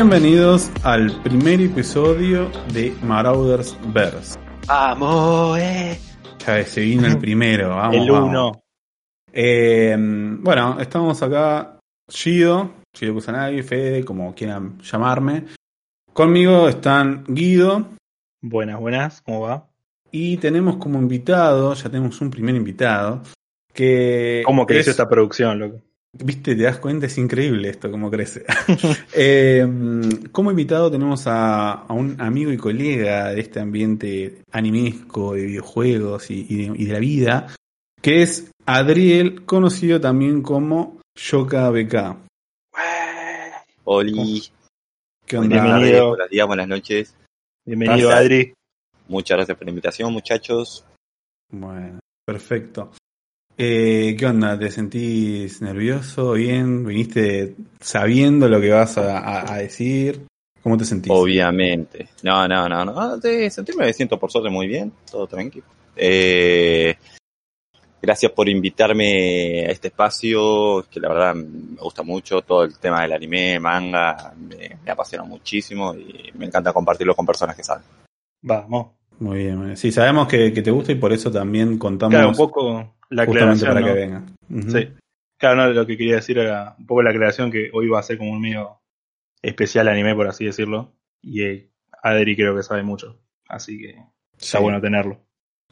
Bienvenidos al primer episodio de Marauders Verse. Vamos, eh. Ya se vino el primero, vamos. El vamos. uno. Eh, bueno, estamos acá, Gido, Gido Kusanagi, Fede, como quieran llamarme. Conmigo están Guido Buenas, buenas, ¿cómo va? y tenemos como invitado, ya tenemos un primer invitado, que... ¿Cómo creció es- esta producción, loco? Viste, te das cuenta, es increíble esto, cómo crece. Eh, como invitado tenemos a, a un amigo y colega de este ambiente animesco, de videojuegos y, y de, y de la vida, que es Adriel, conocido también como Yoka BK. Oli, ¿Qué onda? Bienvenido. buenos días, buenas noches. Bienvenido, Gracias. Adri. Muchas gracias por la invitación, muchachos. Bueno, perfecto. Eh, ¿Qué onda? ¿Te sentís nervioso? ¿Bien? ¿Viniste sabiendo lo que vas a, a- a decir? ¿Cómo te sentís? Obviamente. No, no, no, no. De sentirme me siento por suerte muy bien, todo tranquilo. Eh, gracias por invitarme a este espacio, que la verdad me gusta mucho todo el tema del anime, manga, me, me apasiona muchísimo y me encanta compartirlo con personas que saben. Vamos. Muy bien, muy bien. Sí, sabemos que, que te gusta y por eso también contamos Claro, un poco la aclaración. para ¿no? que venga. Sí. Claro, no, lo que quería decir era un poco la aclaración que hoy va a ser como un medio especial anime, por así decirlo. Y eh, Adri creo que sabe mucho. Así que está Sí. bueno tenerlo.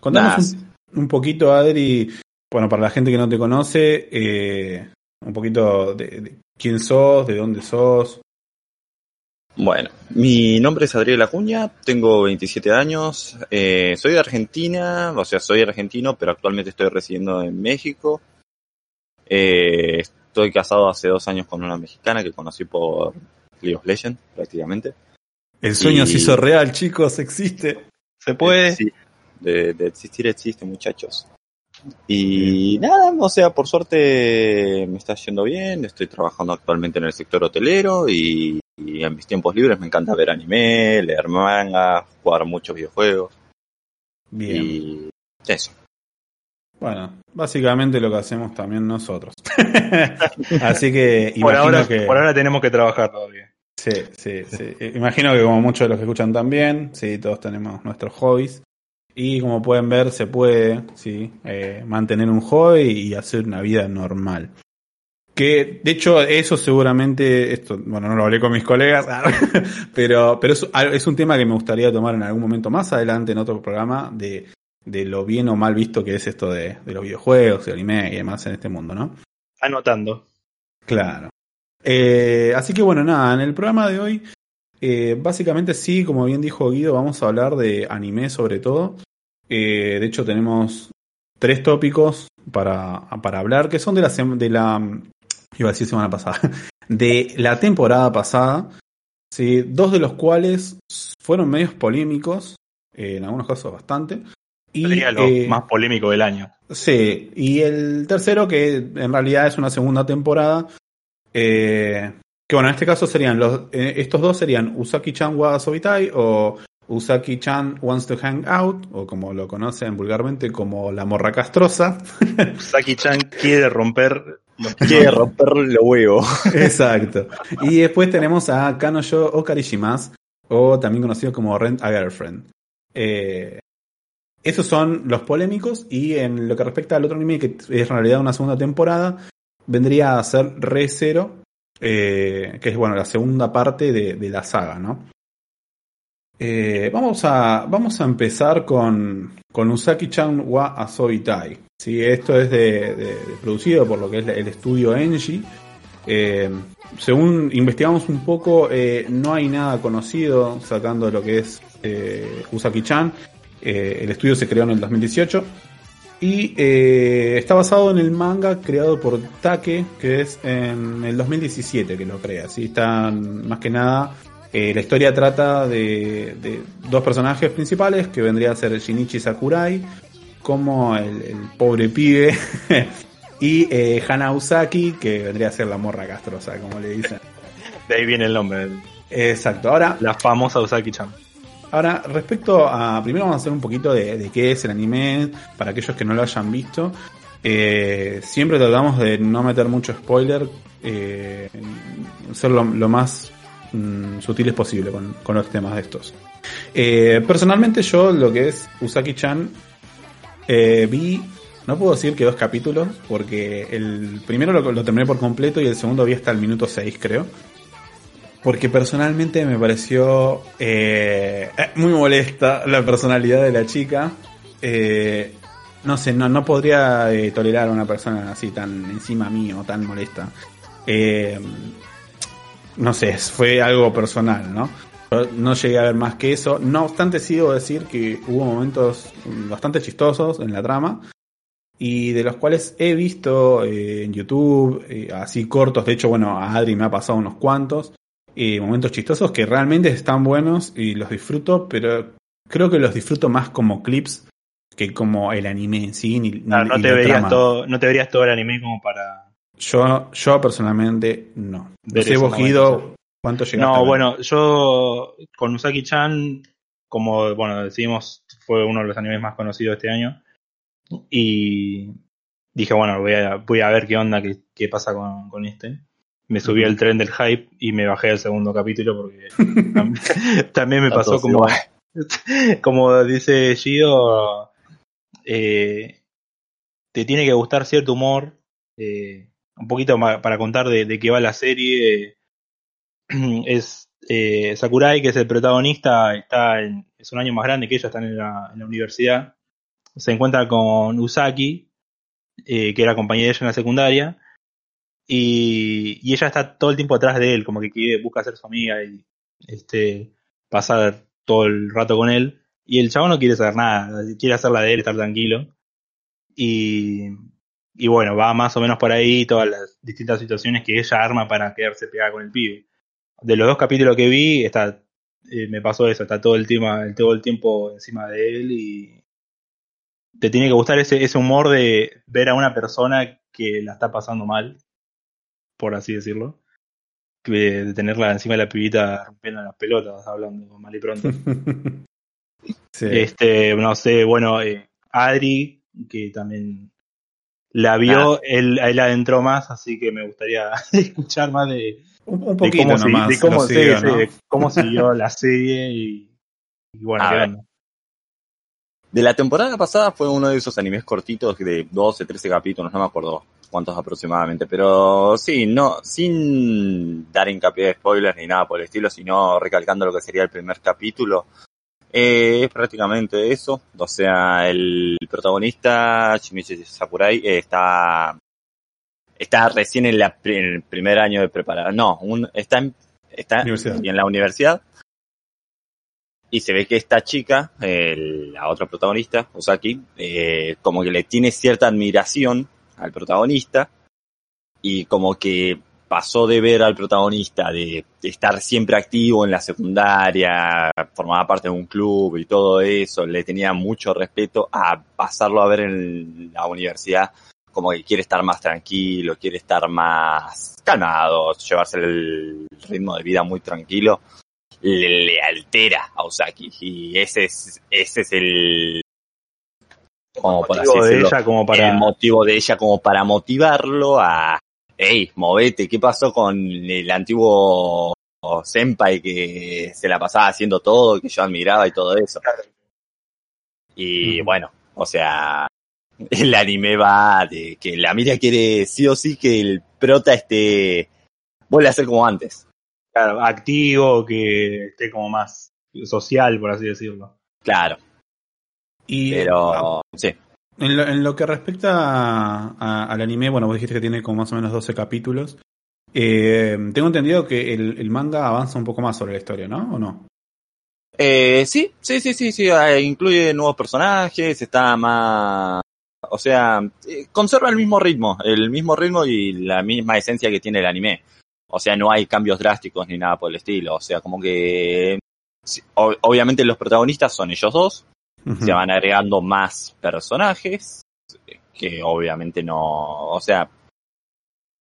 Contanos Nah, un, un poquito, Adri, bueno, para la gente que no te conoce, eh, un poquito de, de quién sos, de dónde sos. Bueno, mi nombre es Adriel Acuña, tengo 27 años, eh, soy de Argentina, o sea, soy argentino, pero actualmente estoy residiendo en México. Eh, estoy casado hace dos años con una mexicana que conocí por League of Legends, prácticamente. El sueño Y- se hizo real, chicos, existe. ¿Se puede? Sí, de, de existir existe, muchachos. Y nada, o sea, por suerte me está yendo bien, estoy trabajando actualmente en el sector hotelero y, y en mis tiempos libres me encanta ver anime, leer manga, jugar muchos videojuegos Bien. y eso. Bueno, básicamente lo que hacemos también nosotros. Así que Por ahora, que. por ahora tenemos que trabajar todavía. Sí, sí, sí. Imagino que como muchos de los que escuchan también, sí, todos tenemos nuestros hobbies. Y como pueden ver, se puede, sí, eh, mantener un hobby y hacer una vida normal. Que, de hecho, eso seguramente, esto, bueno, no lo hablé con mis colegas, pero, pero es, es un tema que me gustaría tomar en algún momento más adelante en otro programa de, de lo bien o mal visto que es esto de, de los videojuegos, de anime y demás en este mundo, ¿no? Anotando. Claro. Eh, así que bueno, nada, en el programa de hoy, eh, básicamente sí, como bien dijo Guido, vamos a hablar de anime sobre todo. Eh, de hecho, tenemos tres tópicos para, para hablar, que son de la, de la, iba a decir semana pasada, de la temporada pasada, ¿sí? dos de los cuales fueron medios polémicos, eh, en algunos casos bastante. Y, Sería lo más polémico del año. Sí, y el tercero, que en realidad es una segunda temporada, eh, que bueno, en este caso serían los, eh, estos dos serían Usaki-chan wa Sobitai o Usaki-chan wants to hang out, o como lo conocen vulgarmente como la morra castrosa. Saki-chan quiere romper Quiere romper los huevos. Exacto. Y después tenemos a Kanoyo Okarishimas, o también conocido como Rent a Girlfriend. Eh, esos son los polémicos, y en lo que respecta al otro anime, que es en realidad una segunda temporada, vendría a ser Re Zero, eh, que es bueno, la segunda parte de, la saga, ¿no? Eh, vamos, a, vamos a empezar con, con Usaki-chan wa Asobitai. ¿sí? Esto es de, producido por lo que es el estudio Engie. Eh, según investigamos un poco, no hay nada conocido sacando lo que es Usaki-chan. El estudio se creó en el 2018 y eh, está basado en el manga creado por Take, que es en el 2017 que lo crea. ¿sí? Están más que nada. eh, la historia trata de, de dos personajes principales que vendría a ser Shinichi Sakurai como el, el pobre pibe y eh, Hana Usaki que vendría a ser la morra castrosa como le dicen. De ahí viene el nombre. Exacto. Ahora La famosa Usaki-chan. Ahora, respecto a. Primero vamos a hacer un poquito de, qué es el anime, para aquellos que no lo hayan visto. Eh, siempre tratamos de no meter mucho spoiler, eh, ser lo, más mm, sutiles posible con, con los temas de estos. Eh, personalmente yo lo que es Usaki-chan vi, no puedo decir que dos capítulos, porque el primero lo, lo terminé por completo y el segundo vi hasta el minuto 6 creo. Porque personalmente me pareció eh, eh, muy molesta la personalidad de la chica. Eh, no sé, no, no podría eh, tolerar a una persona así tan encima mío, tan molesta. Eh, no sé, fue algo personal, ¿no? No llegué a ver más que eso. No obstante, sí debo decir que hubo momentos bastante chistosos en la trama. Y de los cuales he visto en YouTube, así cortos. De hecho, bueno, a Adri me ha pasado unos cuantos. Eh, momentos chistosos que realmente están buenos y los disfruto, pero creo que los disfruto más como clips que como el anime en sí. Ni, Claro, ni- no, te verías todo, no te verías todo el anime como para. Yo, yo personalmente no. Sé, vos, Guido. ¿cuánto llegaste No, bueno, yo con Usaki-chan, como bueno, decimos, fue uno de los animes más conocidos este año. Y dije, bueno, voy a, voy a ver qué onda, qué, qué pasa con, con este. Me subí al tren del hype y me bajé al segundo capítulo porque tam- también me Está pasó como, como dice Gido, eh, te tiene que gustar cierto humor. eh, un poquito para contar de, de qué va la serie. es eh, Sakurai, que es el protagonista, está en- es un año más grande que ella, están en la, en la universidad. Se encuentra con Usaki, eh, que era compañera de ella en la secundaria. Y, ella está todo el tiempo atrás de él, como que quiere, busca ser su amiga y este, pasar todo el rato con él. Y el chavo no quiere saber nada, quiere hacer la de él, estar tranquilo. Y, bueno, va más o menos por ahí todas las distintas situaciones que ella arma para quedarse pegada con el pibe. De los dos capítulos que vi, está, eh, me pasó eso, está todo el, tema, todo el tiempo encima de él y te tiene que gustar ese humor de ver a una persona que la está pasando mal, por así decirlo, que de tenerla encima de la pibita rompiendo las pelotas, hablando mal y pronto. Sí. Este, no sé, bueno, eh, Adri, que también la vio, él, él adentró más, así que me gustaría escuchar más de, un, un de poquito cómo, si- nomás. de cómo, de cómo siguió la serie y, y bueno, A qué ver. onda. De la temporada pasada fue uno de esos animes cortitos de 12, 13 capítulos, no me acuerdo cuántos aproximadamente, pero sí, no, sin dar hincapié de spoilers ni nada por el estilo, sino recalcando lo que sería el primer capítulo. Eh, es prácticamente eso, o sea, el protagonista, Shinichi Sakurai, eh, está, está recién en, la, en el primer año de preparación, no, un- está, en, está en la universidad, y se ve que esta chica, el- la otra protagonista, Osaki, eh, como que le tiene cierta admiración al protagonista y como que pasó de ver al protagonista de, de estar siempre activo en la secundaria, formaba parte de un club y todo eso, le tenía mucho respeto a pasarlo a ver en la universidad como que quiere estar más tranquilo, quiere estar más calmado, llevarse el ritmo de vida muy tranquilo le, le altera a Osaki. Y ese es ese es el como así Motivo de decirlo, ella como para el motivo de ella como para motivarlo a hey movete qué pasó con el antiguo senpai que se la pasaba haciendo todo que yo admiraba y todo eso y bueno o sea el anime va de que la mira quiere sí o sí que el prota esté vuelve a ser como antes claro, activo, que esté como más social, por así decirlo. claro Y pero sí En lo, en lo que respecta a- a- al anime, bueno, vos dijiste que tiene como más o menos 12 capítulos. Eh, tengo entendido que el, el manga avanza un poco más sobre la historia, ¿no? ¿O no? Eh, sí, sí, sí, sí, sí, eh, incluye nuevos personajes, está más, o sea, eh, conserva el mismo ritmo, el mismo ritmo y la misma esencia que tiene el anime. O sea, no hay cambios drásticos ni nada por el estilo. O sea, como que, o- obviamente los protagonistas son ellos dos, se van agregando más personajes, que obviamente no, o sea,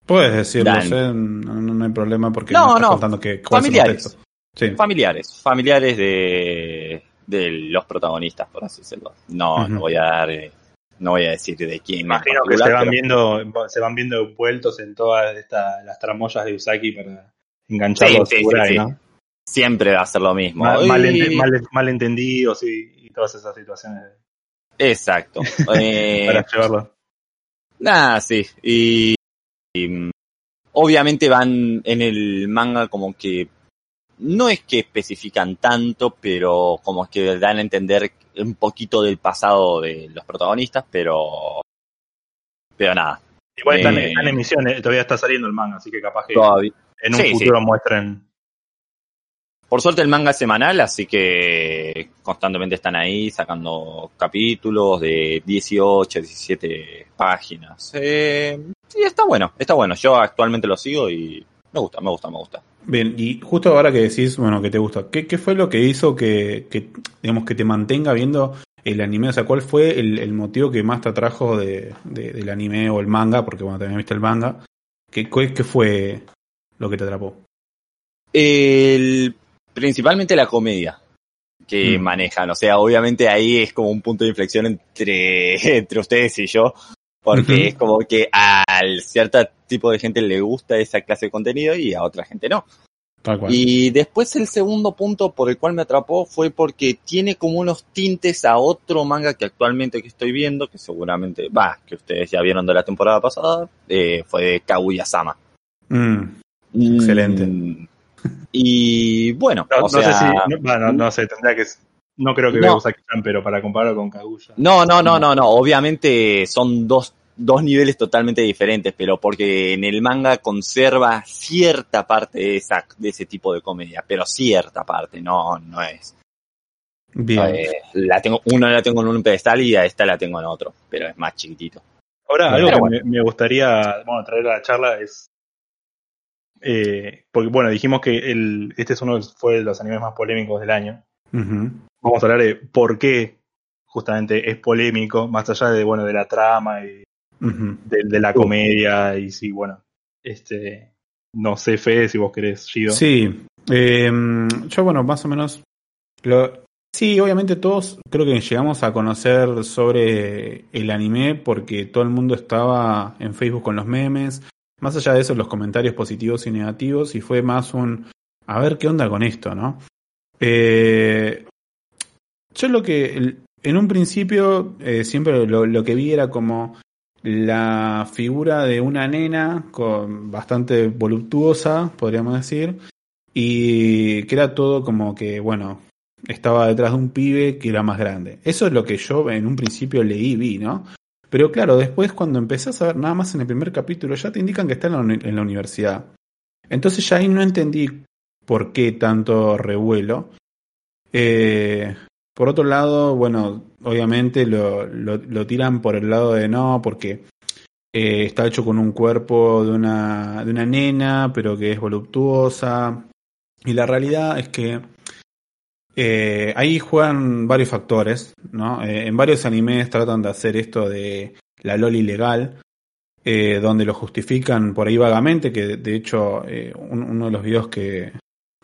Puedes decirlo, sé, no, no- hay problema porque No, no, estás no, contando que cuál es el familiares. Sí. familiares, familiares de, de los protagonistas, por así decirlo. No, no voy a dar, eh, no voy a decir de quién. Imagino que se van pero- viendo, se van viendo envueltos en todas estas las tramoyas de Usaki para engancharlo Sí, sí, sí, siempre va a ser lo mismo. Mal, malentendidos y, y todas esas situaciones Exacto. Eh, para llevarlo. Nada, sí. Y, y, mm, obviamente van en el manga como que no es que especifican tanto, pero como que dan a entender un poquito del pasado de los protagonistas, pero pero nada. Igual están, eh, están en emisión, eh, todavía está saliendo el manga, así que capaz que Todavía. en un sí, futuro muestren. Por suerte el manga es semanal, así que constantemente están ahí sacando capítulos de 18, 17 páginas. Eh, sí, está bueno, está bueno. Yo actualmente lo sigo y me gusta, me gusta, me gusta. Bien, y justo ahora que decís, bueno, que te gusta, ¿qué, qué fue lo que hizo que, que, digamos, que te mantenga viendo el anime? O sea, ¿cuál fue el, el motivo que más te atrajo de, de- del anime o el manga? Porque bueno, también viste el manga. ¿Qué, qué, fue lo que te atrapó? El, principalmente la comedia que Mm. manejan. O sea, obviamente ahí es como un punto de inflexión entre, entre ustedes y yo. Porque es como que al cierto tipo de gente le gusta esa clase de contenido y a otra gente no. Tal cual. Y después el segundo punto por el cual me atrapó fue porque tiene como unos tintes a otro manga que actualmente que estoy viendo, que seguramente, va, que ustedes ya vieron de la temporada pasada, eh, fue de Kaguya-sama. Mm, Excelente. Mm, Y bueno, No, o no sea, sé si. No, bueno, no sé, tendría que. No creo que No. vea Usaki-chan, pero para compararlo con Kaguya. no, no, no, no, no, obviamente son dos, dos niveles totalmente diferentes, pero porque en el manga conserva cierta parte de, esa, de ese tipo de comedia, pero cierta parte, no, no es. bien. Eh, la tengo, una la tengo en un pedestal y a esta la tengo en otro, pero es más chiquitito. Ahora, Pero algo que bueno. me, me gustaría bueno, traer a la charla es. eh, porque, bueno, dijimos que el, este es uno de, fue de los animes más polémicos del año. Vamos a hablar de por qué justamente es polémico, más allá de, bueno, de la trama y De, de la comedia. Y sí, bueno, este. No sé, Fede, si vos querés, Gido. Sí, eh, yo bueno, más o menos, lo, sí, obviamente todos creo que llegamos a conocer sobre el anime porque todo el mundo estaba en Facebook con los memes, más allá de eso los comentarios positivos y negativos y fue más un, a ver qué onda con esto, ¿no? Eh, yo lo que, en un principio, eh, siempre lo, lo que vi era como la figura de una nena con bastante voluptuosa, podríamos decir, y que era todo como que, bueno, estaba detrás de un pibe que era más grande. Eso es lo que yo en un principio leí vi, ¿no? Pero claro, después cuando empezás a ver nada más en el primer capítulo, ya te indican que está en la, uni- en la universidad. Entonces ya ahí no entendí por qué tanto revuelo. Eh, por otro lado, bueno, obviamente lo, lo, tiran por el lado de no, porque eh, está hecho con un cuerpo de una, de una nena, pero que es voluptuosa. Y la realidad es que eh, ahí juegan varios factores, ¿no? Eh, en varios animes tratan de hacer esto de la loli legal, donde lo justifican por ahí vagamente, que de hecho un- uno de los videos que,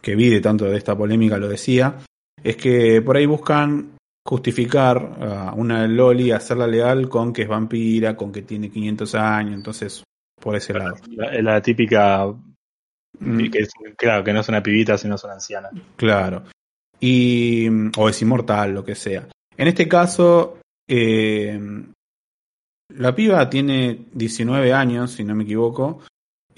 que vi de tanto de esta polémica lo decía, es que por ahí buscan justificar a una loli, hacerla legal con que es vampira, con que tiene 500 años, entonces por ese lado. La, la típica. Mm. Que es, claro, que no es una pibita, sino es una anciana. Claro. Y, o es inmortal, lo que sea. En este caso, eh, la piba tiene 19 años, si no me equivoco.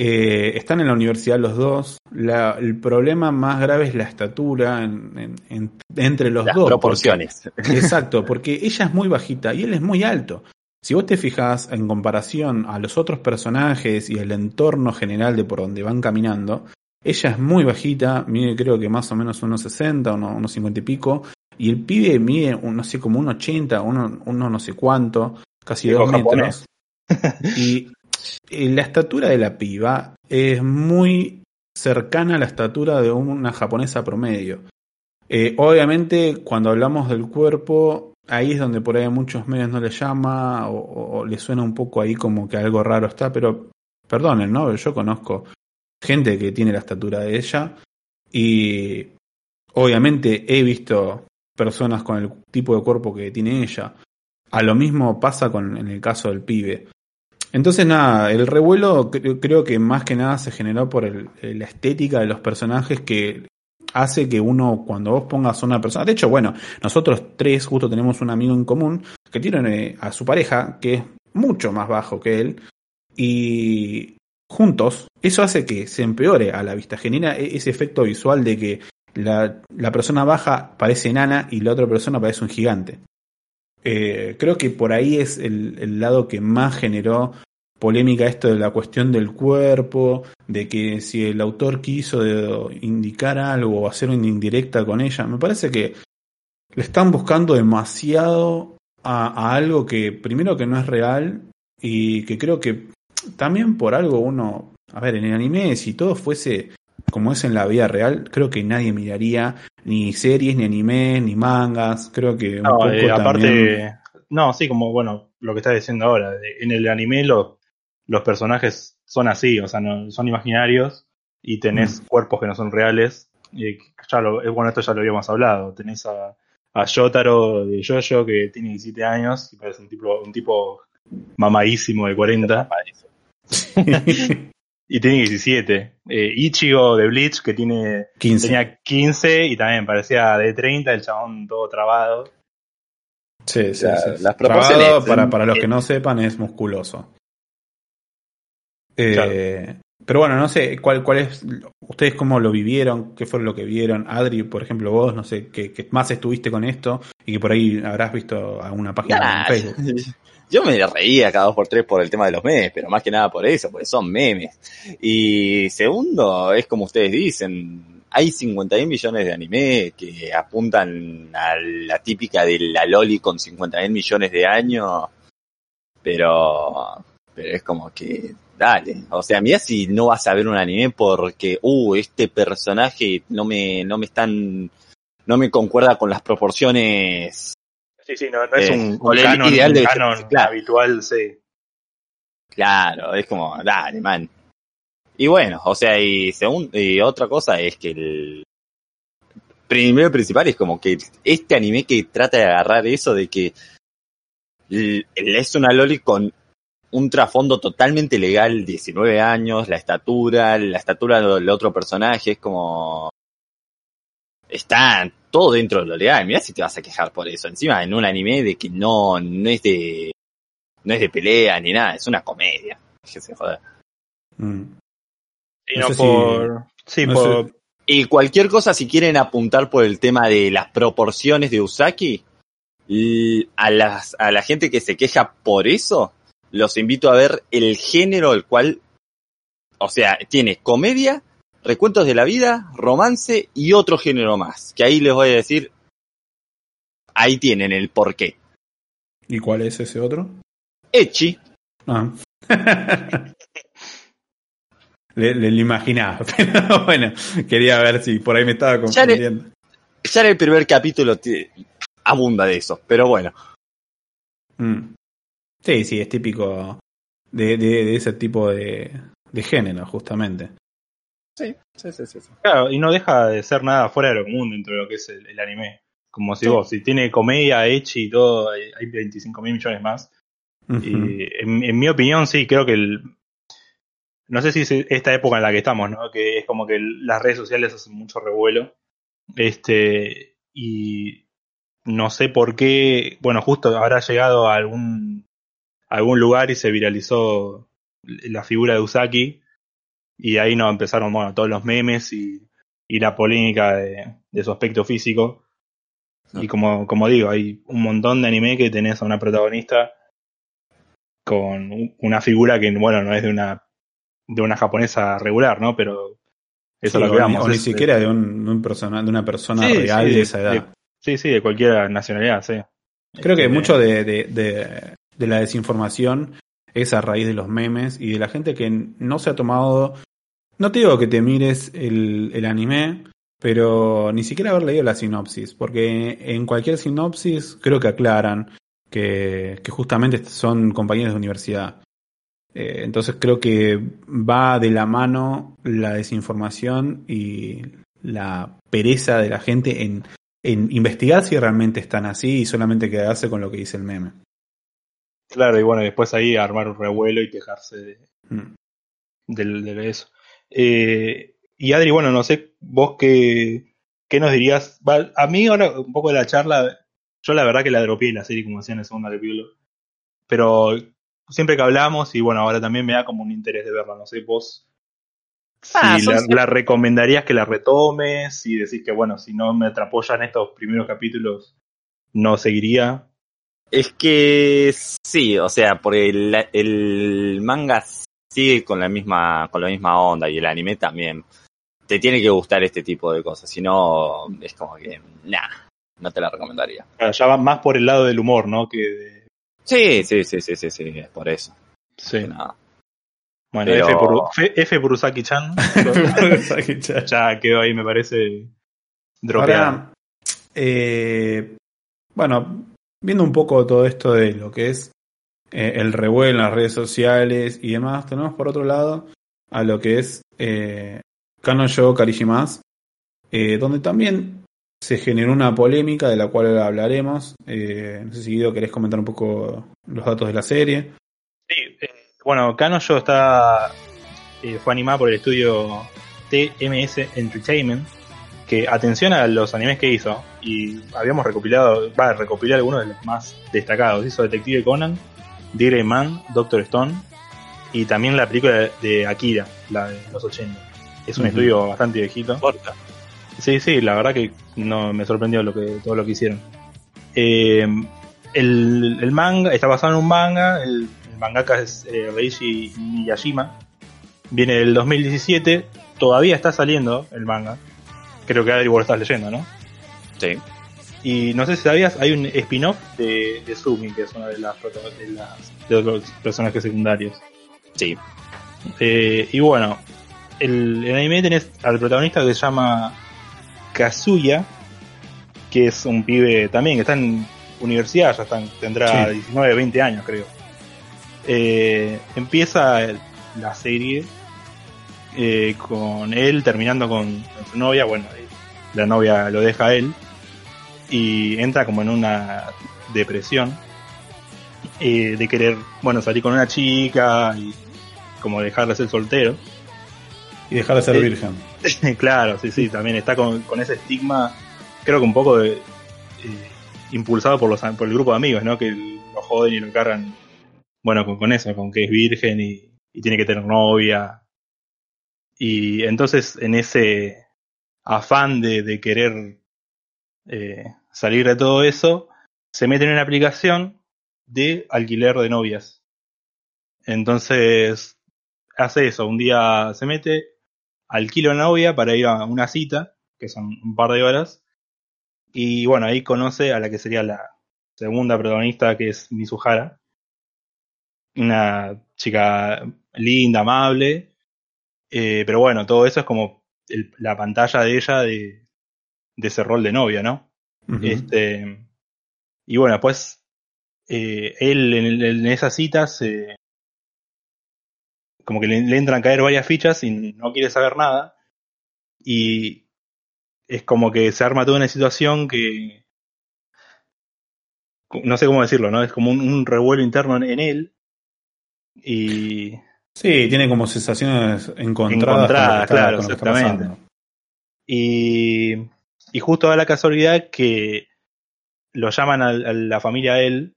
Eh, están en la universidad los dos. La- el problema más grave es la estatura en- en- en- entre los Las dos. proporciones. porque- exacto, porque ella es muy bajita y él es muy alto. Si vos te fijas en comparación a los otros personajes y el entorno general de por donde van caminando, ella es muy bajita, mide creo que más o menos unos 60, unos, unos 50 y pico, y el pibe mide, un- no sé, como un 80, uno, uno no sé cuánto, casi dos metros. japonés. Y la estatura de la piba es muy cercana a la estatura de una japonesa promedio. Eh, obviamente, cuando hablamos del cuerpo, ahí es donde por ahí muchos medios no le llama o, o- o le suena un poco ahí como que algo raro está, pero perdonen, ¿no? Yo conozco gente que tiene la estatura de ella y obviamente he visto personas con el tipo de cuerpo que tiene ella. A lo mismo pasa con en el caso del pibe. Entonces nada, el revuelo cre- creo que más que nada se generó por el- la estética de los personajes que hace que uno, cuando vos pongas a una persona, de hecho, bueno, nosotros tres justo tenemos un amigo en común que tiene eh, a su pareja, que es mucho más bajo que él, y juntos, eso hace que se empeore a la vista, genera e-, ese efecto visual de que la, la persona baja parece enana y la otra persona parece un gigante. Eh, creo que por ahí es el, el, lado que más generó polémica esto de la cuestión del cuerpo, de que si el autor quiso indicar algo o hacer una indirecta con ella, me parece que le están buscando demasiado a, a algo que primero que no es real y que creo que también por algo uno, a ver, en el anime si todo fuese como es en la vida real, creo que nadie miraría ni series, ni anime, ni mangas. Creo que un no, poco eh, aparte, también... no, sí, como bueno, lo que estás diciendo ahora, en el anime los, los personajes son así, o sea, no, son imaginarios y tenés Mm. cuerpos que no son reales. Y ya lo, eh, bueno, esto ya lo habíamos hablado. Tenés a, a Yotaro de Jojo que tiene 17 años y parece un tipo, un tipo mamadísimo de 40 y tiene 17. Eh, Ichigo de Bleach que tiene 15. tenía 15 y también parecía de 30, el chabón todo trabado. Sí, sí, La- sí. las proporciones, para, para los que no sepan, es musculoso. Eh, Pero bueno, no sé, ¿cuál, ¿cuál es? ¿Ustedes cómo lo vivieron? ¿Qué fue lo que vieron? Adri, por ejemplo, vos, no sé, que, que más estuviste con esto y que por ahí habrás visto alguna página Nah, en Facebook. Yo me reía cada dos por tres por el tema de los memes, pero más que nada por eso, porque son memes. Y segundo, es como ustedes dicen, hay 51 millones de anime que apuntan a la típica de la Loli con 51 millones de años, pero, pero es como que, dale, o sea, mira si no vas a ver un anime porque, uh, este personaje no me, no me están, no me concuerda con las proporciones Sí, sí, no, no es Eh, un, canon, ideal un canon claro. habitual, sí. Claro, es como, dale, man. Y bueno, o sea, y, segun- y otra cosa es que el primero principal es como que este anime que trata de agarrar eso de que es una loli con un trasfondo totalmente legal, 19 años, la estatura, la estatura del otro personaje, es como... Está todo dentro de lo legal. Mirá si te vas a quejar por eso. Encima en un anime de que no, no es de no es de pelea ni nada, es una comedia. Déjese joder. Mm. Y No no, sé si- por. sí, no por. sé. Y cualquier cosa, si quieren apuntar por el tema de las proporciones de Usaki, a, las, a la gente que se queja por eso, los invito a ver el género el cual, o sea, tiene comedia, recuentos de la vida, romance y otro género más. Que ahí les voy a decir, ahí tienen el porqué. ¿Y cuál es ese otro? Echi, Ah. le, le, lo imaginaba, pero bueno, quería ver si por ahí me estaba confundiendo. ya en el primer capítulo abunda de eso, pero bueno. Mm. Sí, sí, es típico de, de, de ese tipo de, de género, justamente. Sí, sí, sí, sí. sí. Claro, y no deja de ser nada fuera de lo común dentro de lo que es el, el anime. Como si Sí. vos, si tiene comedia, echi y todo, hay hay 25 mil millones más. Y en, en mi opinión, sí, creo que el. No sé si es esta época en la que estamos, ¿no? Que es como que el- las redes sociales hacen mucho revuelo. Este. Y no sé por qué. Bueno, justo habrá llegado a algún, a algún lugar y se viralizó la figura de Usaki. Y ahí no empezaron, bueno, todos los memes y, y la polémica de, de su aspecto físico. Y como, como digo, hay un montón de anime que tenés a una protagonista con un- una figura que, bueno, no es de una de una japonesa regular, ¿no? Pero eso Sí, es lo que o, ni, vamos. o ni es- siquiera de, un, persona, de una persona Sí, real sí, de esa edad. de- sí, sí, de cualquier nacionalidad, sí. Creo que Este, mucho de, de, de, de la desinformación es a raíz de los memes y de la gente que no se ha tomado. No te digo que te mires el, el anime, pero ni siquiera haber leído la sinopsis, porque en cualquier sinopsis creo que aclaran que, que justamente son compañeros de universidad. Eh, entonces creo que va de la mano la desinformación y la pereza de la gente en, en investigar si realmente están así y solamente quedarse con lo que dice el meme. Claro, y bueno, después ahí armar un revuelo y quejarse de, Mm. del- de eso. Eh, y Adri, bueno, no sé vos qué, ¿qué nos dirías? A mí ahora un poco de la charla, yo la verdad que la dropeé la serie como decía en el segundo capítulo, pero siempre que hablamos y bueno, ahora también me da como un interés de verla, no sé, vos si Ah, son la, siempre- la recomendarías que la retomes y decís que bueno, si no me atrapó ya en estos primeros capítulos, no seguiría. Es que sí, o sea, por el, el manga sigue con la misma con la misma onda y el anime también. Te tiene que gustar este tipo de cosas, si no es como que nah, no te la recomendaría. Claro, Ya va más por el lado del humor, ¿no? Que de- Sí, sí, sí, sí, sí, sí, es por eso. sí. Nada. Bueno, Pero- F, por, F, F por Usaki-chan. ya quedó ahí, me parece, dropeado. Ahora, eh, bueno, viendo un poco todo esto de lo que es eh, el revuelo en las redes sociales y demás, tenemos por otro lado a lo que es eh, Kanoyo Karishimas, eh, donde también se generó una polémica de la cual hablaremos. Eh, no sé si Guido querés comentar un poco los datos de la serie. Sí, eh, bueno, Kanojo está eh, fue animada por el estudio TMS Entertainment, que atención a los animes que hizo, y habíamos recopilado, va a recopilar algunos de los más destacados. Hizo Detective Conan, Grey Man, Doctor Stone, y también la película de Akira, la de los 80. Es un estudio bastante viejito. Corta. Sí, sí, la verdad que no me sorprendió lo que, todo lo que hicieron. Eh, el, el manga está basado en un manga, el, el mangaka es eh, Reishi Miyashima, viene del 2017, todavía está saliendo el manga, creo que Adri vos lo estás leyendo, ¿no? Sí. Y no sé si sabías, hay un spin-off de, de Sumi, que es una de las, de las de los personajes secundarios. Sí. Eh, y bueno, el, el anime tenés al protagonista que se llama Kazuya, que es un pibe también que está en universidad, ya están, tendrá Sí. 19, 20 años creo. Eh, empieza la serie eh, con él terminando con, su novia, bueno, eh, la novia lo deja a él y entra como en una depresión eh, de querer, bueno, salir con una chica y como dejar de ser soltero. Y dejar de ser Eh, virgen. claro, sí, sí, también está con, con ese estigma, creo que un poco de, eh, impulsado por, los, por el grupo de amigos, ¿no? Que lo joden y lo cargan, bueno, con, con eso, con que es virgen y, y tiene que tener novia. Y entonces en ese afán de, de querer eh, salir de todo eso, se mete en una aplicación de alquiler de novias. Entonces hace eso, un día se mete, alquila una novia para ir a una cita, que son un par de horas, y bueno, ahí conoce a la que sería la segunda protagonista, que es Mizuhara, una chica linda, amable, eh, pero bueno, todo eso es como el- la pantalla de ella de, de ese rol de novia, ¿no? Este, y bueno, pues eh, él en, en esas citas eh, como que le, le entran a caer varias fichas y no quiere saber nada. Y es como que se arma toda una situación que no sé cómo decirlo, ¿no? Es como un, un revuelo interno en, en él. Y Sí, tiene como sensaciones encontradas. Encontradas, con claro, con exactamente. Y, y justo da la casualidad que lo llaman a, a la familia de él,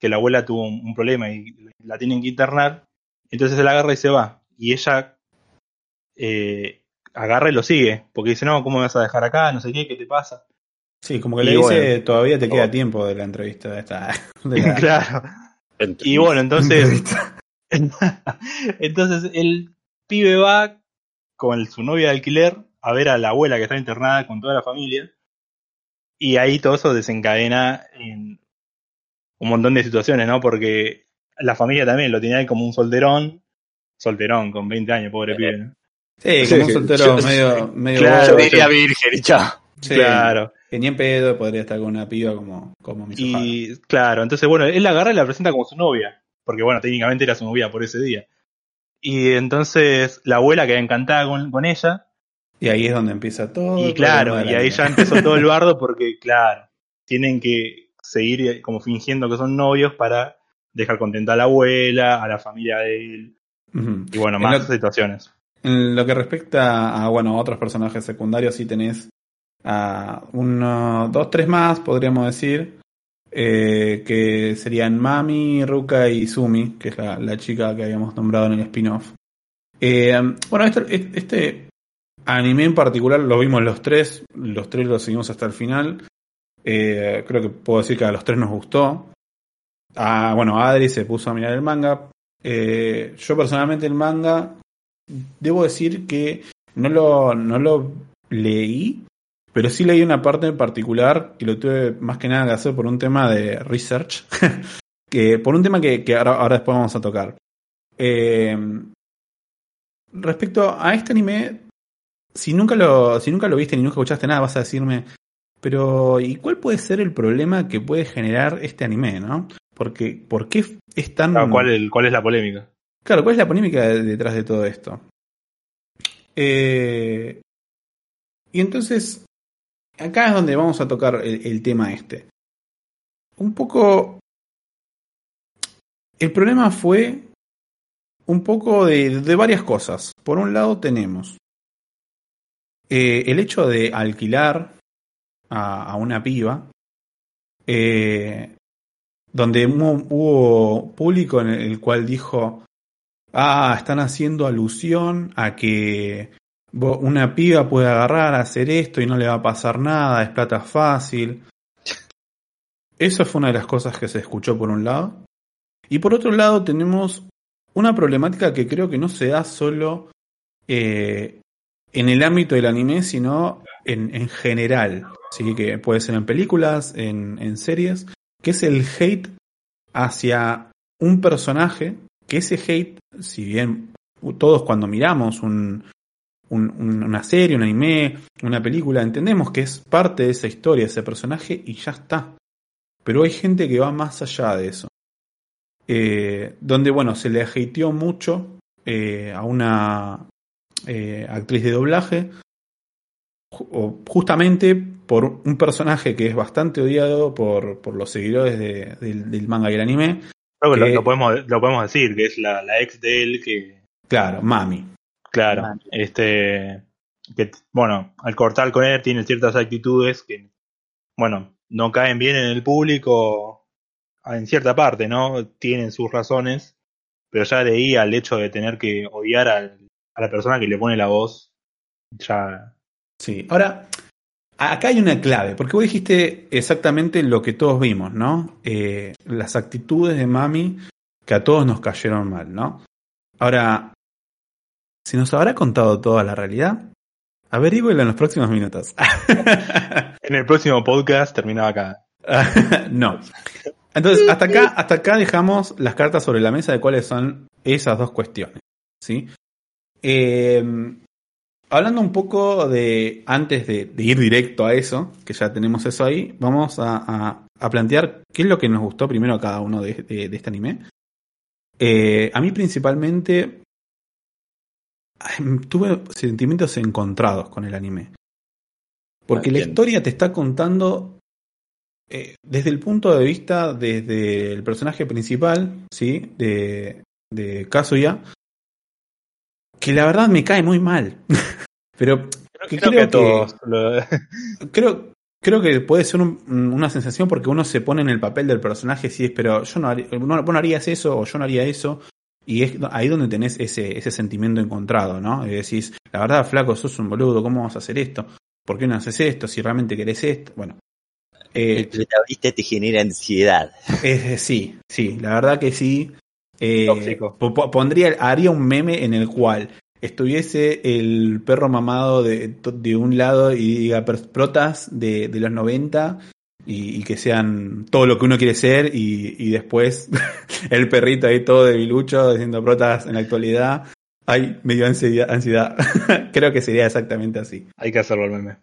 que la abuela tuvo un, un problema y la tienen que internar. Entonces él agarra y se va. Y ella eh, agarra y lo sigue, porque dice, no, ¿cómo me vas a dejar acá? No sé qué, ¿qué te pasa? Sí, como que Y le dice, bueno. todavía te queda Oh. tiempo de la entrevista de esta. de la- claro. Entre- Y bueno, entonces, entrevista. entonces el pibe va con su novia de alquiler a ver a la abuela que está internada con toda la familia. Y ahí todo eso desencadena en un montón de situaciones, ¿no? Porque la familia también lo tenía ahí como un solterón, solterón con 20 años, pobre Eh, pibe. ¿no? Sí, Sí, como un sí. soltero Yo- medio, medio Claro, Yo diría virgen y chao. sí, Claro. Que ni en pedo podría estar con una piba como, como Mizuhara. Y claro, entonces bueno, él la agarra y la presenta como su novia, porque bueno, técnicamente era su novia por ese día. Y entonces la abuela queda encantada con, con ella, Y ahí es donde empieza todo. y claro, y ahí ya empezó todo el bardo porque claro, tienen que seguir eh, como fingiendo que son novios para dejar contenta a la abuela, a la familia de él, y bueno, En más lo- situaciones. En lo que respecta a bueno a otros personajes secundarios, sí tenés a uno, dos, tres más, podríamos decir, eh, que serían Mami, Ruka y Sumi, que es la, la chica que habíamos nombrado en el spin-off. Eh, bueno, este, anime en particular lo vimos los tres, los tres lo seguimos hasta el final. Eh, creo que puedo decir que a los tres nos gustó. Ah, bueno, Adri se puso a mirar el manga. Yo personalmente el manga, debo decir que no lo, no lo leí, pero sí leí una parte en particular y lo tuve más que nada que hacer por un tema de research, que por un tema que, que ahora, ahora, después vamos a tocar. Eh, respecto a este anime, si nunca lo, si nunca lo viste ni nunca escuchaste nada, vas a decirme, pero ¿y cuál puede ser el problema que puede generar este anime, no? Porque, ¿por qué es tan... ¿cuál, ¿Cuál es la polémica? Claro, ¿cuál es la polémica detrás de todo esto? Eh, y entonces, acá es donde vamos a tocar el, tema este. Un poco... El problema fue un poco de, varias cosas. Por un lado tenemos eh, el hecho de alquilar a, una piba, eh, donde hubo, público en el cual dijo, ah, están haciendo alusión a que una piba puede agarrar, hacer esto y no le va a pasar nada, es plata fácil. Eso fue una de las cosas que se escuchó por un lado. Y por otro lado tenemos una problemática que creo que no se da solo eh, en el ámbito del anime, sino en, en general. ¿sí? Que puede ser en películas, en, en, series, que es el hate hacia un personaje, que ese hate, si bien todos cuando miramos un, un, una serie, un anime, una película, entendemos que es parte de esa historia, ese personaje, y ya está. Pero hay gente que va más allá de eso eh, donde bueno, se le hateó mucho eh, a una eh, actriz de doblaje, justamente por un personaje que es bastante odiado por, por los seguidores de, de, del manga y el anime. Creo que, que lo, lo, podemos, lo podemos decir, que es la, la, ex de él que... Claro, Mami. Claro, este... Que, bueno, al cortar con él tiene ciertas actitudes que, bueno, no caen bien en el público en cierta parte, ¿no? Tienen sus razones, pero ya de ahí al hecho de tener que odiar a, a la persona que le pone la voz, ya... Sí, ahora, acá hay una clave, porque vos dijiste exactamente lo que todos vimos, ¿no? Eh, las actitudes de Mami que a todos nos cayeron mal, ¿no? Ahora, si nos habrá contado toda la realidad, averígüelo en los próximos minutos. en el próximo podcast terminaba acá. no. Entonces, hasta acá, hasta acá dejamos las cartas sobre la mesa de cuáles son esas dos cuestiones. ¿sí? Eh, hablando un poco de, antes de, de, ir directo a eso, que ya tenemos eso ahí, vamos a, a, a plantear qué es lo que nos gustó primero a cada uno de, de, de este anime. Eh, a mí principalmente tuve sentimientos encontrados con el anime. Porque la historia te está contando eh, desde el punto de vista desde el personaje principal, ¿sí? De, de Kazuya, que la verdad me cae muy mal. Pero que creo, creo, que, todos lo... creo, creo que puede ser un, una sensación porque uno se pone en el papel del personaje, sí, pero yo no, haría, no, no harías eso o yo no haría eso. Y es ahí donde tenés ese, ese sentimiento encontrado, ¿no? Y decís, la verdad, flaco, sos un boludo, ¿cómo vas a hacer esto? ¿Por qué no haces esto? Si realmente querés esto. Bueno, eh, el protagonista te genera ansiedad. Eh, sí, sí, la verdad que sí. Eh, pondría, haría un meme en el cual estuviese el perro mamado de, de un lado y diga protas de, de los 90 y, y, que sean todo lo que uno quiere ser y, y después el perrito ahí todo debilucho diciendo protas en la actualidad. Ay, me dio ansiedad. ansiedad. Creo que sería exactamente así. Hay que hacerlo el meme.